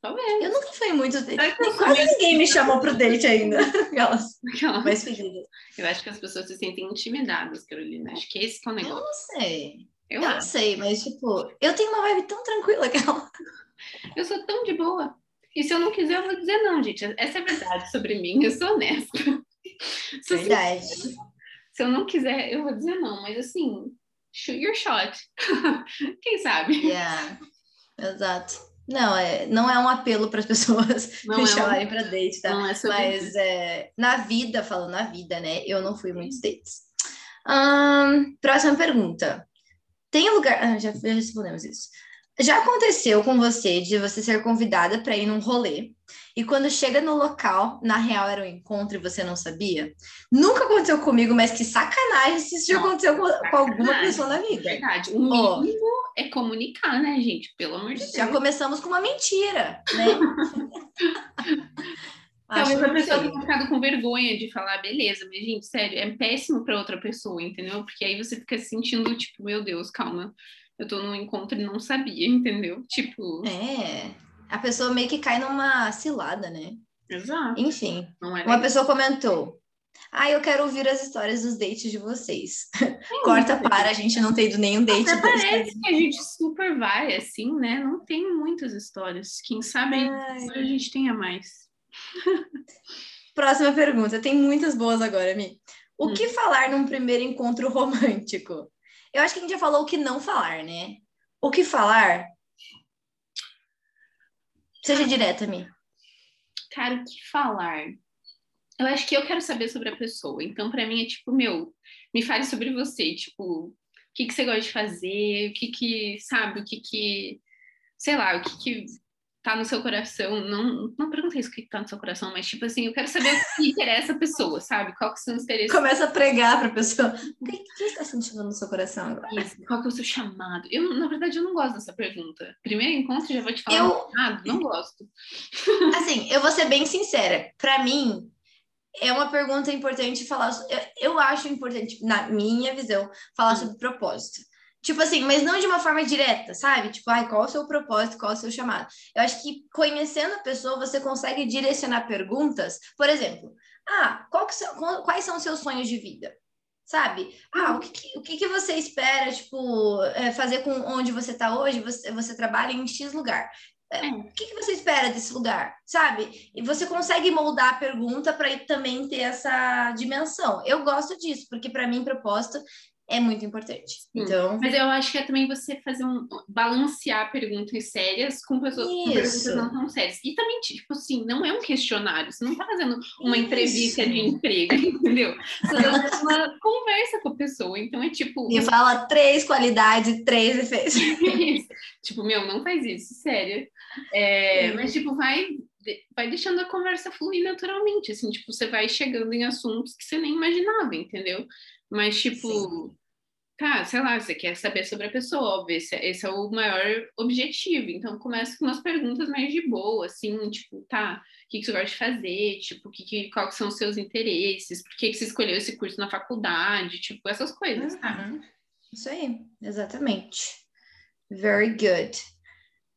Talvez. Eu nunca fui muito date. Eu Quase ninguém me chamou pro date ainda. Aquelas Aquela- mais pedidas. Eu acho que as pessoas se sentem intimidadas, Carolina. Acho que esse é o Eu negócio. não sei. Eu, Eu não sei, mas tipo, eu tenho uma vibe tão tranquila que ela. Eu sou tão de boa. E se eu não quiser, eu vou dizer não, gente. Essa é a verdade sobre mim. Eu sou honesta. Verdade. se eu não quiser, eu vou dizer não. Mas assim, shoot your shot. Quem sabe? Yeah. Exato. Não, é, não é um apelo para as pessoas Não me é um- chamarem para date, tá? Não é sobre Mas é, na vida, falando na vida, né? Eu não fui muitos dates. Ahn, próxima pergunta. Tem lugar. Ah, já, já respondemos isso. Já aconteceu com você de você ser convidada para ir num rolê e quando chega no local, na real era um encontro e você não sabia? Nunca aconteceu comigo, mas que sacanagem se isso já aconteceu com, com alguma pessoa na vida. Verdade. O mínimo é comunicar, né, gente? Pelo amor de Deus. Já começamos com uma mentira, né? Talvez a pessoa tenha ficado com vergonha de falar, beleza, mas, gente, sério, é péssimo para outra pessoa, entendeu? Porque aí você fica se sentindo, tipo, meu Deus, calma, eu tô num encontro e não sabia, entendeu? Tipo, É, a pessoa meio que cai numa cilada, né? exato. Enfim, é uma legal. pessoa comentou: Ah, eu quero ouvir as histórias dos dates de vocês. Corta para, a gente não tem ido nenhum date. Até parece que a gente super vai, assim, né? Não tem muitas histórias. Quem sabe Ai. a gente tenha mais. Próxima pergunta, tem muitas boas agora, Mi. O Hum. que falar num primeiro encontro romântico? Eu acho que a gente já falou o que não falar, né? O que falar? Seja direta, Mi. Cara, o que falar? Eu acho que eu quero saber sobre a pessoa. Então, pra mim, é tipo, meu, me fale sobre você. Tipo, o que, que você gosta de fazer? O que que, sabe? O que que, sei lá, o que que tá no seu coração? Não, não perguntei isso, o que tá no seu coração, mas, tipo assim, eu quero saber o que interessa a pessoa, sabe? Qual que são os interesses Começa a pregar para a pessoa. O que, o está sentindo no seu coração agora? Isso, Qual que é o seu chamado? Eu, na verdade, eu não gosto dessa pergunta. Primeiro encontro, já vou te falar. Eu- não gosto. Assim, eu vou ser bem sincera. Para mim, é uma pergunta importante falar. Eu, eu acho importante, na minha visão, falar Hum. sobre propósito. Tipo assim, mas não de uma forma direta, sabe? Tipo, ai, qual é o seu propósito, qual é o seu chamado? Eu acho que conhecendo a pessoa, você consegue direcionar perguntas. Por exemplo, ah, qual que são, quais são os seus sonhos de vida? Sabe? Ah, o que, que- o que, que você espera, tipo, é, fazer com onde você está hoje? Você, você trabalha em X lugar. É, É. O que, que você espera desse lugar? Sabe? E você consegue moldar a pergunta para também ter essa dimensão. Eu gosto disso, porque para mim, propósito é muito importante. Sim. Então, Mas eu acho que é também você fazer um balancear perguntas sérias com pessoas com perguntas não tão sérias. E também, tipo assim, não é um questionário, você não tá fazendo uma entrevista Isso. de emprego, entendeu? Você tá fazendo uma conversa com a pessoa. Então é tipo. me fala três qualidades e três efeitos. tipo, meu, não faz isso, sério. É, Sim. mas, tipo, vai, vai deixando a conversa fluir naturalmente, assim, tipo, você vai chegando em assuntos que você nem imaginava, entendeu? Mas, tipo, tá, sei lá, você quer saber sobre a pessoa, óbvio, esse, é- esse é o maior objetivo. Então, começa com umas perguntas mais de boa, assim, tipo, tá, o que, que você gosta de fazer? Tipo, que, que, qual que são os seus interesses? Por que, que você escolheu esse curso na faculdade? Tipo, essas coisas? Uhum. Isso aí, exatamente. Very good.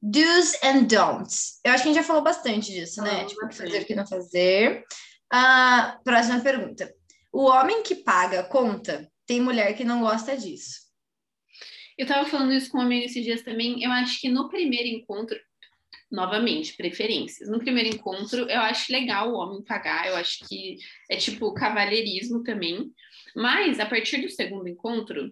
Do's and don'ts. Eu acho que a gente já falou bastante disso, né? Falamos Tipo, fazer, o que não fazer. Ah, próxima pergunta. O homem que paga a conta tem mulher que não gosta disso. Eu tava falando isso com um amigo esses dias também. Eu acho que no primeiro encontro, novamente, preferências. No primeiro encontro, eu acho legal o homem pagar. Eu acho que é tipo cavalheirismo também. Mas a partir do segundo encontro,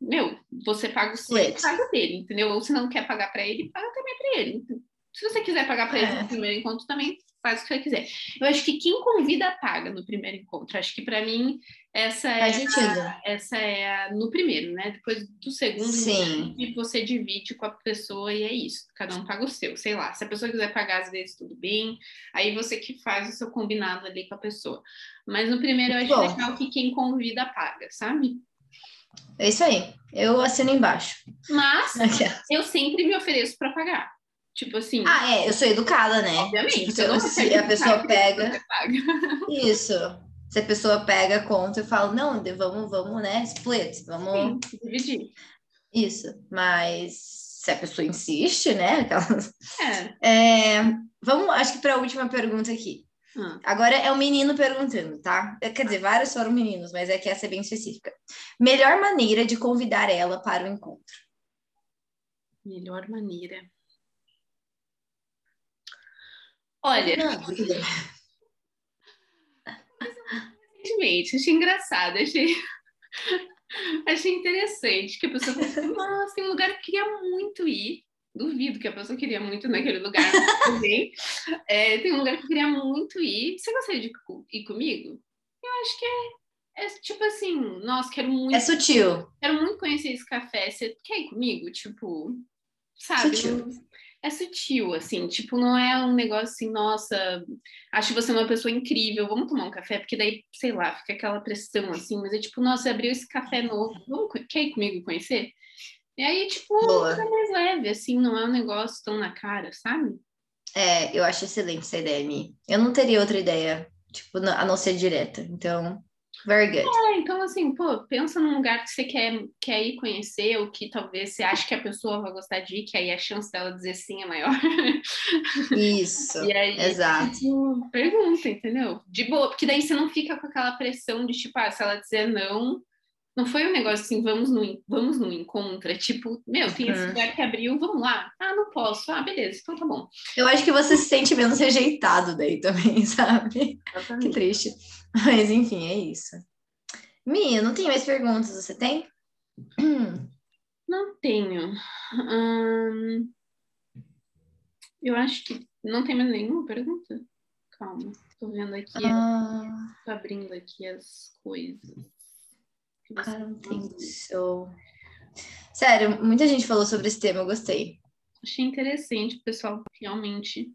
meu, você paga o seu, Split. paga dele, entendeu? Ou se não quer pagar para ele, paga também para ele. Se você quiser pagar para ele É. no primeiro encontro, também faz o que você quiser. Eu acho que quem convida paga no primeiro encontro. Acho que para mim essa é sentido. essa é a, no primeiro, né? Depois do segundo, Sim. e você divide com a pessoa e é isso. Cada um paga o seu, sei lá. Se a pessoa quiser pagar às vezes, tudo bem. Aí você que faz o seu combinado ali com a pessoa. Mas no primeiro eu acho Bom. legal que quem convida paga, sabe? É isso aí. Eu assino embaixo. Mas eu sempre me ofereço para pagar. Tipo assim, Ah, é, eu sou educada, né? obviamente. Tipo, eu se, vou se a pessoa pega. Isso. Se a pessoa pega a conta, eu falo, não, vamos, vamos, né? Split, vamos. Sim, dividir. Isso. Mas se a pessoa insiste, né? Aquelas... É. É, vamos, acho que para a última pergunta aqui. Hum. Agora é o menino perguntando, tá? É, Quer dizer, vários foram meninos, mas é que essa é bem específica. Melhor maneira de convidar ela para o encontro. Melhor maneira. Olha, recentemente, achei engraçado, achei, achei interessante que a pessoa falou assim, nossa, tem um lugar que eu queria muito ir. Duvido que a pessoa queria muito naquele lugar também. É, tem um lugar que eu queria muito ir. Você gostaria de ir comigo? Eu acho que é, é tipo assim, nossa, quero muito É sutil. quero muito conhecer esse café. Você quer ir comigo? Tipo, sabe? Sutil. não- É sutil, assim, tipo, não é um negócio assim, nossa, acho você uma pessoa incrível, vamos tomar um café, porque daí, sei lá, fica aquela pressão, assim, mas é tipo, nossa, abriu esse café novo, vamos, quer ir comigo conhecer? E aí, tipo, Boa. fica mais leve, assim, não é um negócio tão na cara, sabe? É, eu acho excelente essa ideia, Mi. Eu não teria outra ideia, tipo, a não ser direta. Então, very good. É, assim, pô, pensa num lugar que você quer, quer ir conhecer, ou que talvez você ache que a pessoa vai gostar de ir, que aí a chance dela dizer sim é maior. Isso, E aí, exato. tipo, pergunta, entendeu? De boa, porque daí você não fica com aquela pressão de, tipo, ah, se ela dizer não, não foi um negócio assim, vamos no, vamos no encontro, é tipo, meu, tem esse Uhum. lugar que abriu, vamos lá. Ah, não posso. Ah, beleza, então tá bom. Eu acho que você se sente menos rejeitado daí também, sabe? Que triste. Mas enfim, é isso. Mi, eu não tenho mais perguntas, você tem? Não tenho. Hum, eu acho que não tem mais nenhuma pergunta. Calma, tô vendo aqui, Ah, tô abrindo aqui as coisas. I don't mandou. think so. Sério, muita gente falou sobre esse tema, eu gostei. Achei interessante, pessoal realmente.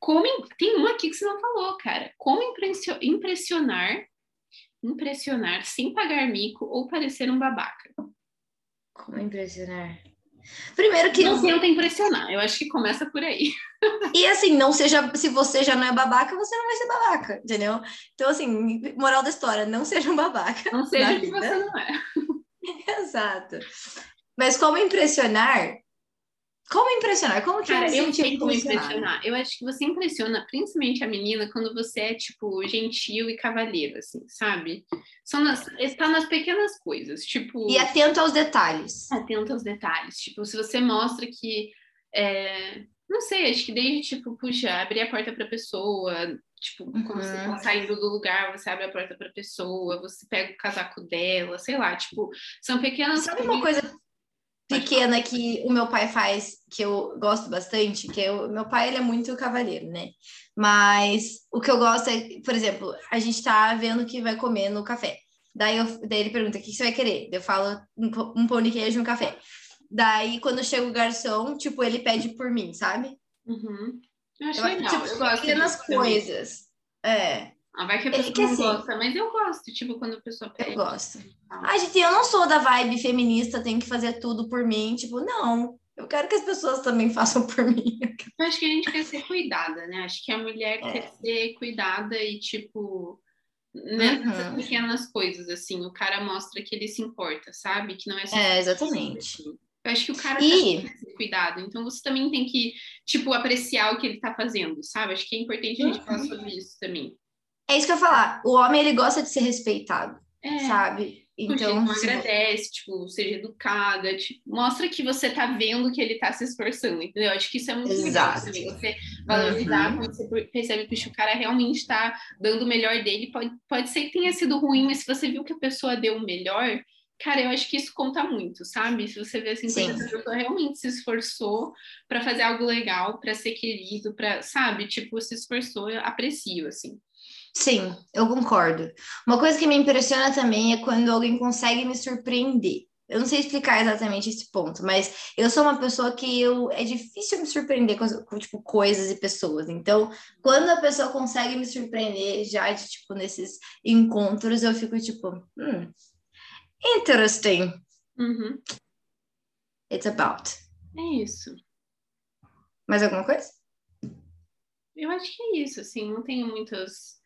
Como tem uma aqui que você não falou, cara. Como impressio- impressionar, impressionar sem pagar mico ou parecer um babaca. Como impressionar? Primeiro que. Não tenta impressionar. Eu acho que começa por aí. E assim, não seja. Se você já não é babaca, você não vai ser babaca, entendeu? Então, assim, moral da história, não seja um babaca. Não seja que vida. você não é. Exato. Mas como impressionar? Como impressionar? Como que Cara, eu sei como impressionar. Eu acho que você impressiona principalmente a menina quando você é, tipo, gentil e cavalheiro, assim, sabe? São nas, está nas pequenas coisas, tipo. E atento aos detalhes. atenta aos detalhes. Tipo, se você mostra que. é, não sei, acho que desde, tipo, puxa, abrir a porta pra pessoa, tipo, quando você Uhum. tá saindo do lugar, você abre a porta pra pessoa, você pega o casaco dela, sei lá, tipo, são pequenas Sabe uma coisa pequena que o meu pai faz, que eu gosto bastante, que o meu pai ele é muito cavalheiro, né? Mas o que eu gosto é, por exemplo, a gente tá vendo que vai comer no café. Daí, eu, daí ele pergunta: o que você vai querer? Eu falo um, pão- um pão de queijo e um café. Daí, quando chega o garçom, tipo, ele pede por mim, sabe? Uhum. Eu acho Eu- legal, tipo, eu gosto pequenas também. coisas. É, Ah, vai que a É pessoa que não assim- gosta, mas eu gosto, tipo, quando a pessoa pede. eu gosto. Tá. Ai, gente, eu não sou da vibe feminista, tem que fazer tudo por mim. Tipo, não. Eu quero que as pessoas também façam por mim. Eu acho que a gente quer ser cuidada, né? Acho que a mulher É. quer ser cuidada e, tipo, nessas Uhum. pequenas coisas, assim, o cara mostra que ele se importa, sabe? Que não é só É, exatamente. assim. Eu acho que o cara E- tá ser cuidado, então você também tem que, tipo, apreciar o que ele tá fazendo, sabe? Acho que é importante a gente Uhum. falar sobre isso também. É isso que eu ia falar. O homem, ele gosta de ser respeitado, É, sabe? então, não se- agradece, tipo, seja educada, tipo, mostra que você tá vendo que ele tá se esforçando, entendeu? Acho que isso é muito legal Exato. também, você valorizar Uhum. quando você percebe que o cara realmente tá dando o melhor dele, pode, pode ser que tenha sido ruim, mas se você viu que a pessoa deu o melhor, cara, eu acho que isso conta muito, sabe? Se você vê assim, Sim. que a pessoa realmente se esforçou pra fazer algo legal, pra ser querido, para, sabe? Tipo, se esforçou, eu aprecio, assim. Sim, eu concordo. Uma coisa que me impressiona também é quando alguém consegue me surpreender. Eu não sei explicar exatamente esse ponto, mas eu sou uma pessoa que eu, é difícil me surpreender com, com, tipo, coisas e pessoas. Então, quando a pessoa consegue me surpreender já de, tipo, nesses encontros, eu fico tipo, hum, interesting. Uhum. It's about. É isso. Mais alguma coisa? Eu acho que é isso, assim, não tenho muitas.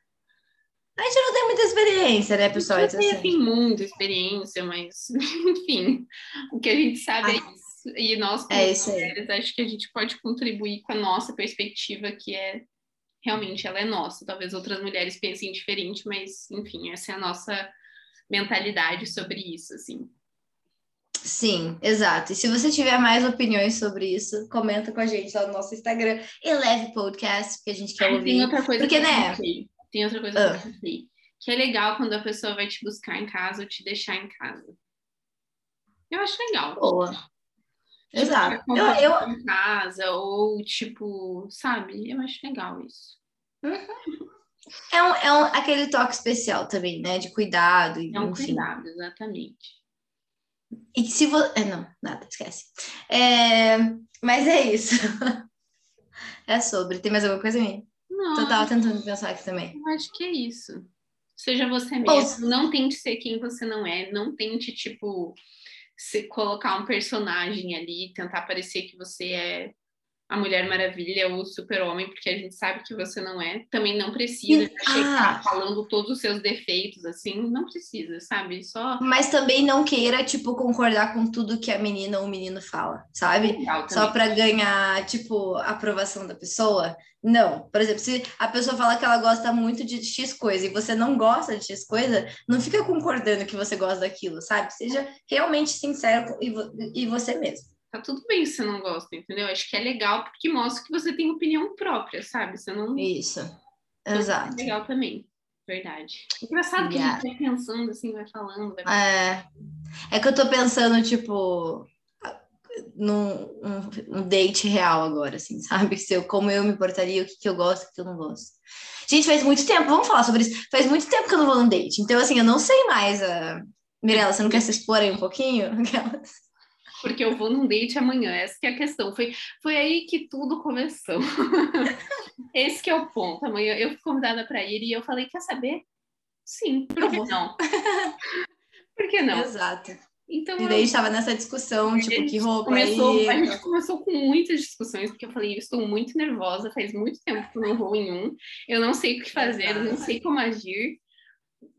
A gente não tem muita experiência, né, pessoal? Eu Então, tenho, assim, assim, muita experiência, mas, enfim, o que a gente sabe é isso. E nós, como É mulheres, acho que a gente pode contribuir com a nossa perspectiva, que é realmente ela é nossa. Talvez outras mulheres pensem diferente, mas enfim, essa é a nossa mentalidade sobre isso, assim. Sim, exato. E se você tiver mais opiniões sobre isso, comenta com a gente lá no nosso Instagram, Eleve Podcast, que a gente quer Aí ouvir. tem outra coisa Porque, que né? Tem outra coisa Ah. que eu pensei. Que é legal quando a pessoa vai te buscar em casa ou te deixar em casa. Eu acho legal. Boa. Tipo, Exato. vai Eu, eu, em casa, ou tipo, sabe? Eu acho legal isso. é um, é um, aquele toque especial também, né? De cuidado, e, É um enfim. cuidado, exatamente. E se você. É, não, nada, esquece. É, mas é isso. É sobre. Tem mais alguma coisa minha? Não, Eu tava tentando pensar aqui também. eu acho que é isso. Seja você mesmo, não tente ser quem você não é, não tente, tipo, se colocar um personagem ali, tentar parecer que você é a Mulher Maravilha ou o Super-Homem, porque a gente sabe que você não é. Também não precisa chegar ah. falando todos os seus defeitos, assim, não precisa, sabe? Só Mas também não queira, tipo, concordar com tudo que a menina ou o menino fala, sabe? legal Só para ganhar, tipo, a aprovação da pessoa? Não. Por exemplo, se a pessoa fala que ela gosta muito de X coisa e você não gosta de X coisa, não fica concordando que você gosta daquilo, sabe? Seja realmente sincero e, vo- e você mesmo. Tá tudo bem se você não gosta, entendeu? Acho que é legal porque mostra que você tem opinião própria, sabe? Você não. Isso. É Exato. legal também. Verdade. Engraçado que a gente vai pensando assim, vai falando, vai É, é que eu tô pensando, tipo, num um, um date real agora, assim, sabe? Se eu, como eu me portaria, o que, que eu gosto, o que eu não gosto. Gente, faz muito tempo, vamos falar sobre isso. Faz muito tempo que eu não vou num date, então, assim, eu não sei mais. A... Mirella, você não quer se expor aí um pouquinho? Aquelas. Porque eu vou num date amanhã. Essa que é a questão. Foi, foi aí que tudo começou. Esse que é o ponto. Amanhã eu fui convidada para ir e eu falei, quer saber? Sim, por que não? por que não? Exato. Então E daí a gente tava nessa discussão, tipo, que roupa começou, aí. A gente começou com muitas discussões, porque eu falei, eu estou muito nervosa, faz muito tempo que eu não vou em um, eu não sei o que fazer, eu não sei como agir.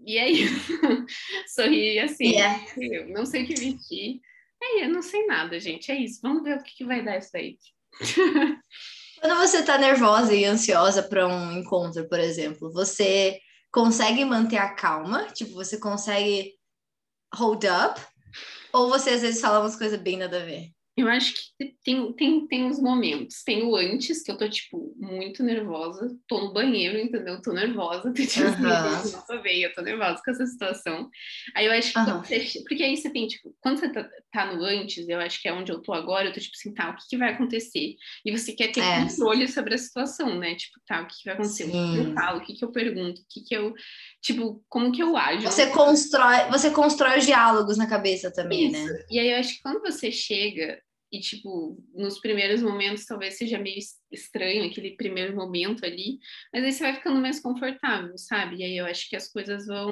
E é isso. Sorri assim, Yeah. eu não sei o que vestir. É, eu não sei nada, gente. É isso. Vamos ver o que, que vai dar isso aí. Quando você tá nervosa e ansiosa para um encontro, por exemplo, você consegue manter a calma? Tipo, você consegue hold up? Ou você às vezes fala umas coisas bem nada a ver? Eu acho que tem, tem, tem uns momentos. Tem o antes, que eu tô, tipo, muito nervosa. Tô no banheiro, entendeu? Tô nervosa. Tô, tipo, assim, Aham. eu tô bem, eu tô nervosa com essa situação. Aí eu acho que Aham. quando você... Porque aí você tem, tipo, quando você tá, tá no antes, eu acho que é onde eu tô agora, eu tô, tipo assim, tá, o que, que vai acontecer? E você quer ter É. controle sobre a situação, né? Tipo, tá, o que, que vai acontecer? O que, Sim. eu falo? O que, que eu pergunto? O que, que eu... Tipo, como que eu ajo? Você constrói, você constrói os diálogos na cabeça também, né? Isso. E aí eu acho que quando você chega e, tipo, nos primeiros momentos talvez seja meio es- estranho aquele primeiro momento ali, mas aí você vai ficando mais confortável, sabe? E aí eu acho que as coisas vão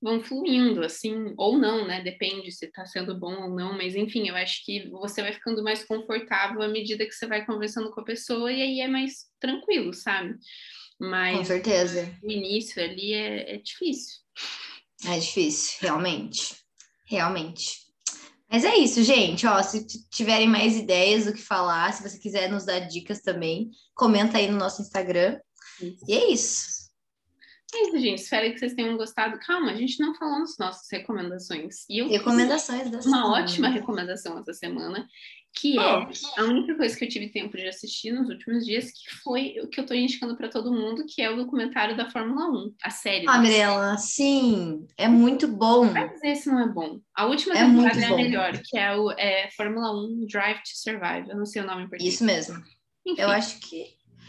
vão fluindo, assim, ou não, né? Depende se tá sendo bom ou não, mas enfim, eu acho que você vai ficando mais confortável à medida que você vai conversando com a pessoa e aí é mais tranquilo, sabe? Com Mas certeza. o início ali é, é difícil. É difícil, realmente. Realmente. Mas é isso, gente. Ó, se tiverem mais ideias do que falar, se você quiser nos dar dicas também, comenta aí no nosso Instagram. E é isso. É isso, gente. Espero que vocês tenham gostado. Calma, a gente não falou nas nossas recomendações. E eu Recomendações da uma semana. ótima recomendação essa semana, que é a única coisa que eu tive tempo de assistir nos últimos dias, que foi o que eu tô indicando para todo mundo, que é o documentário da Fórmula 1, a série. Ah, Mirella, sim, é muito bom. Vai dizer se não é bom. A última É temporada muito é a melhor, que é o é, Fórmula 1 Drive to Survive. Eu não sei o nome em português. Isso mesmo. Enfim, Eu acho que.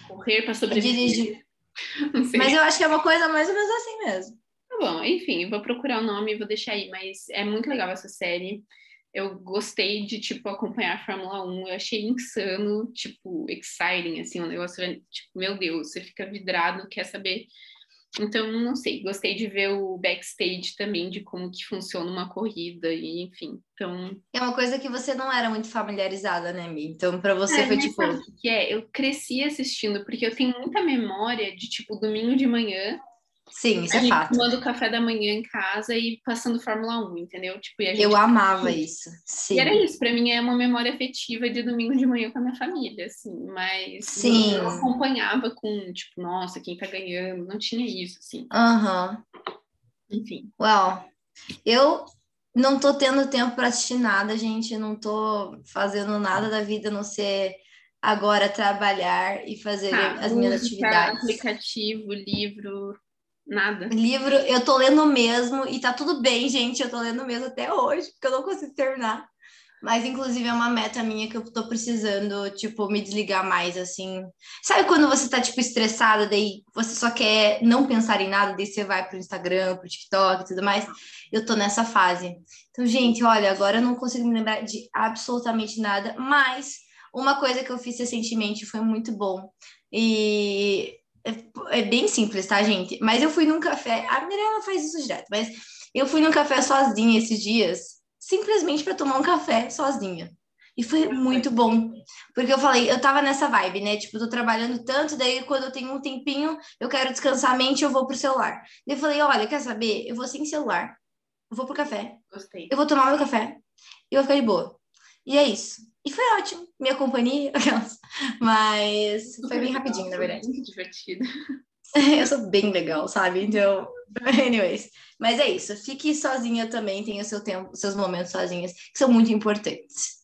correr para sobreviver. Dirigir. Mas eu acho que é uma coisa mais ou menos assim mesmo. Tá bom, enfim, vou procurar o nome e vou deixar aí, mas é muito legal essa série. Eu gostei de, tipo, acompanhar a Fórmula 1, eu achei insano, tipo, exciting, assim, um negócio, tipo, meu Deus, você fica vidrado, quer saber. Então, não sei, gostei de ver o backstage também, de como que funciona uma corrida, e enfim, então... É uma coisa que você não era muito familiarizada, né, Mi? Então, pra você É, foi tipo. que é? Eu cresci assistindo, porque eu tenho muita memória de, tipo, domingo de manhã, Sim, isso é fato. Tomando café da manhã em casa e passando Fórmula 1, entendeu? Tipo, gente... Eu amava isso. Sim. E era isso, para mim é uma memória afetiva de domingo de manhã com a minha família, assim, mas Sim. eu acompanhava com, tipo, nossa, quem tá ganhando, não tinha isso, assim. Aham. Uhum. Enfim. Uau. Eu não tô tendo tempo para assistir nada, gente, não tô fazendo nada da vida, a não ser agora trabalhar e fazer tá, as minhas atividades. aplicativo, livro, Nada. Livro, eu tô lendo mesmo, e tá tudo bem, gente. Eu tô lendo mesmo até hoje, porque eu não consigo terminar. Mas, inclusive, é uma meta minha que eu tô precisando, tipo, me desligar mais, assim. Sabe quando você tá, tipo, estressada, daí você só quer não pensar em nada, daí você vai pro Instagram, pro TikTok e tudo mais? Eu tô nessa fase. Então, gente, olha, agora eu não consigo me lembrar de absolutamente nada, mas uma coisa que eu fiz recentemente foi muito bom. E é, é, bem simples, tá, gente? Mas eu fui num café. A Mirella faz isso direto, mas eu fui num café sozinha esses dias, simplesmente para tomar um café sozinha. E foi muito bom. Porque eu falei, eu tava nessa vibe, né? Tipo, tô trabalhando tanto, daí quando eu tenho um tempinho, eu quero descansar a mente, eu vou pro celular. E eu falei, olha, quer saber? Eu vou sem celular. Eu vou pro café. Gostei. Eu vou tomar meu café. E eu vou ficar de boa. E é isso. E foi ótimo, minha companhia, mas foi bem rapidinho, na verdade. Muito divertido. Eu sou bem legal, sabe? Então, anyways. Mas é isso, fique sozinha também, tenha seu tempo, seus momentos sozinhas, que são muito importantes.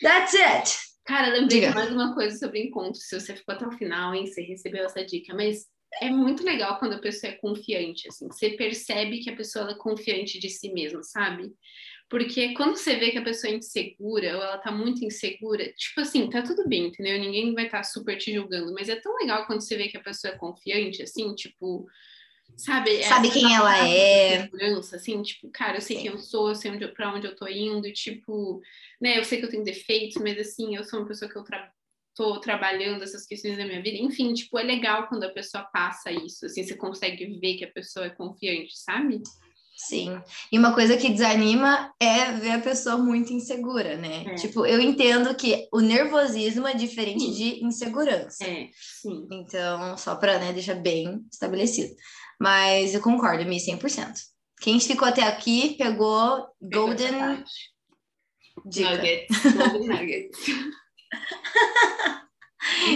That's it! Cara, lembrei de mais uma coisa sobre encontro. Se você ficou até o final, hein, você recebeu essa dica, mas é muito legal quando a pessoa é confiante, assim. Você percebe que a pessoa é confiante de si mesma, sabe? Porque quando você vê que a pessoa é insegura ou ela tá muito insegura, tipo assim, tá tudo bem, entendeu? Ninguém vai estar tá super te julgando, mas é tão legal quando você vê que a pessoa é confiante, assim, tipo, sabe? Sabe quem ela é. Segurança, assim, tipo, cara, eu sei Sim. quem eu sou, eu sei onde, pra onde eu tô indo, e, tipo, né, eu sei que eu tenho defeitos, mas assim, eu sou uma pessoa que eu tra tô trabalhando essas questões da minha vida. Enfim, tipo, é legal quando a pessoa passa isso, assim, você consegue ver que a pessoa é confiante, sabe? Sim. E uma coisa que desanima é ver a pessoa muito insegura, né? É. Tipo, eu entendo que o nervosismo é diferente sim. de insegurança. É, sim. Então, só para né, deixar bem estabelecido. Mas eu concordo, Mi, 100%. Quem ficou até aqui pegou, pegou Golden Dica. Nuggets. Golden Nuggets.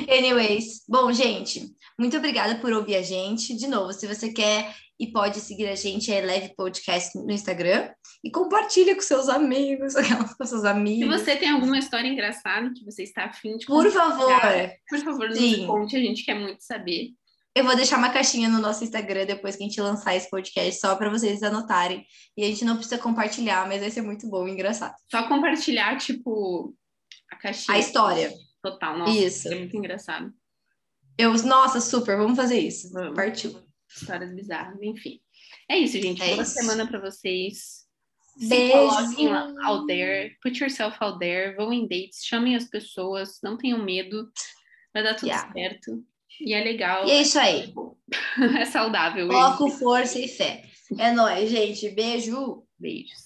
Anyways, bom, gente, muito obrigada por ouvir a gente. De novo, se você quer e pode seguir a gente, é Leve Podcast no Instagram e compartilha com seus amigos, com seus amigos. Se você tem alguma história engraçada que você está afim de Por favor. Por favor, nos conte, a gente quer muito saber. Eu vou deixar uma caixinha no nosso Instagram depois que a gente lançar esse podcast, só para vocês anotarem. E a gente não precisa compartilhar, mas vai ser muito bom e engraçado. Só compartilhar, tipo, a caixinha. A história. Total, nossa. Isso. É muito engraçado. Eu, nossa, super, vamos fazer isso. Vamos. Partiu histórias bizarras, enfim. É isso, gente. É Boa isso. semana para vocês. Beijo. out there. Put yourself out there. Vão em dates. Chamem as pessoas. Não tenham medo. Vai dar tudo yeah. certo. E é legal. E é isso aí. é saudável. Coloque força e fé. É nóis, gente. Beijo. Beijos.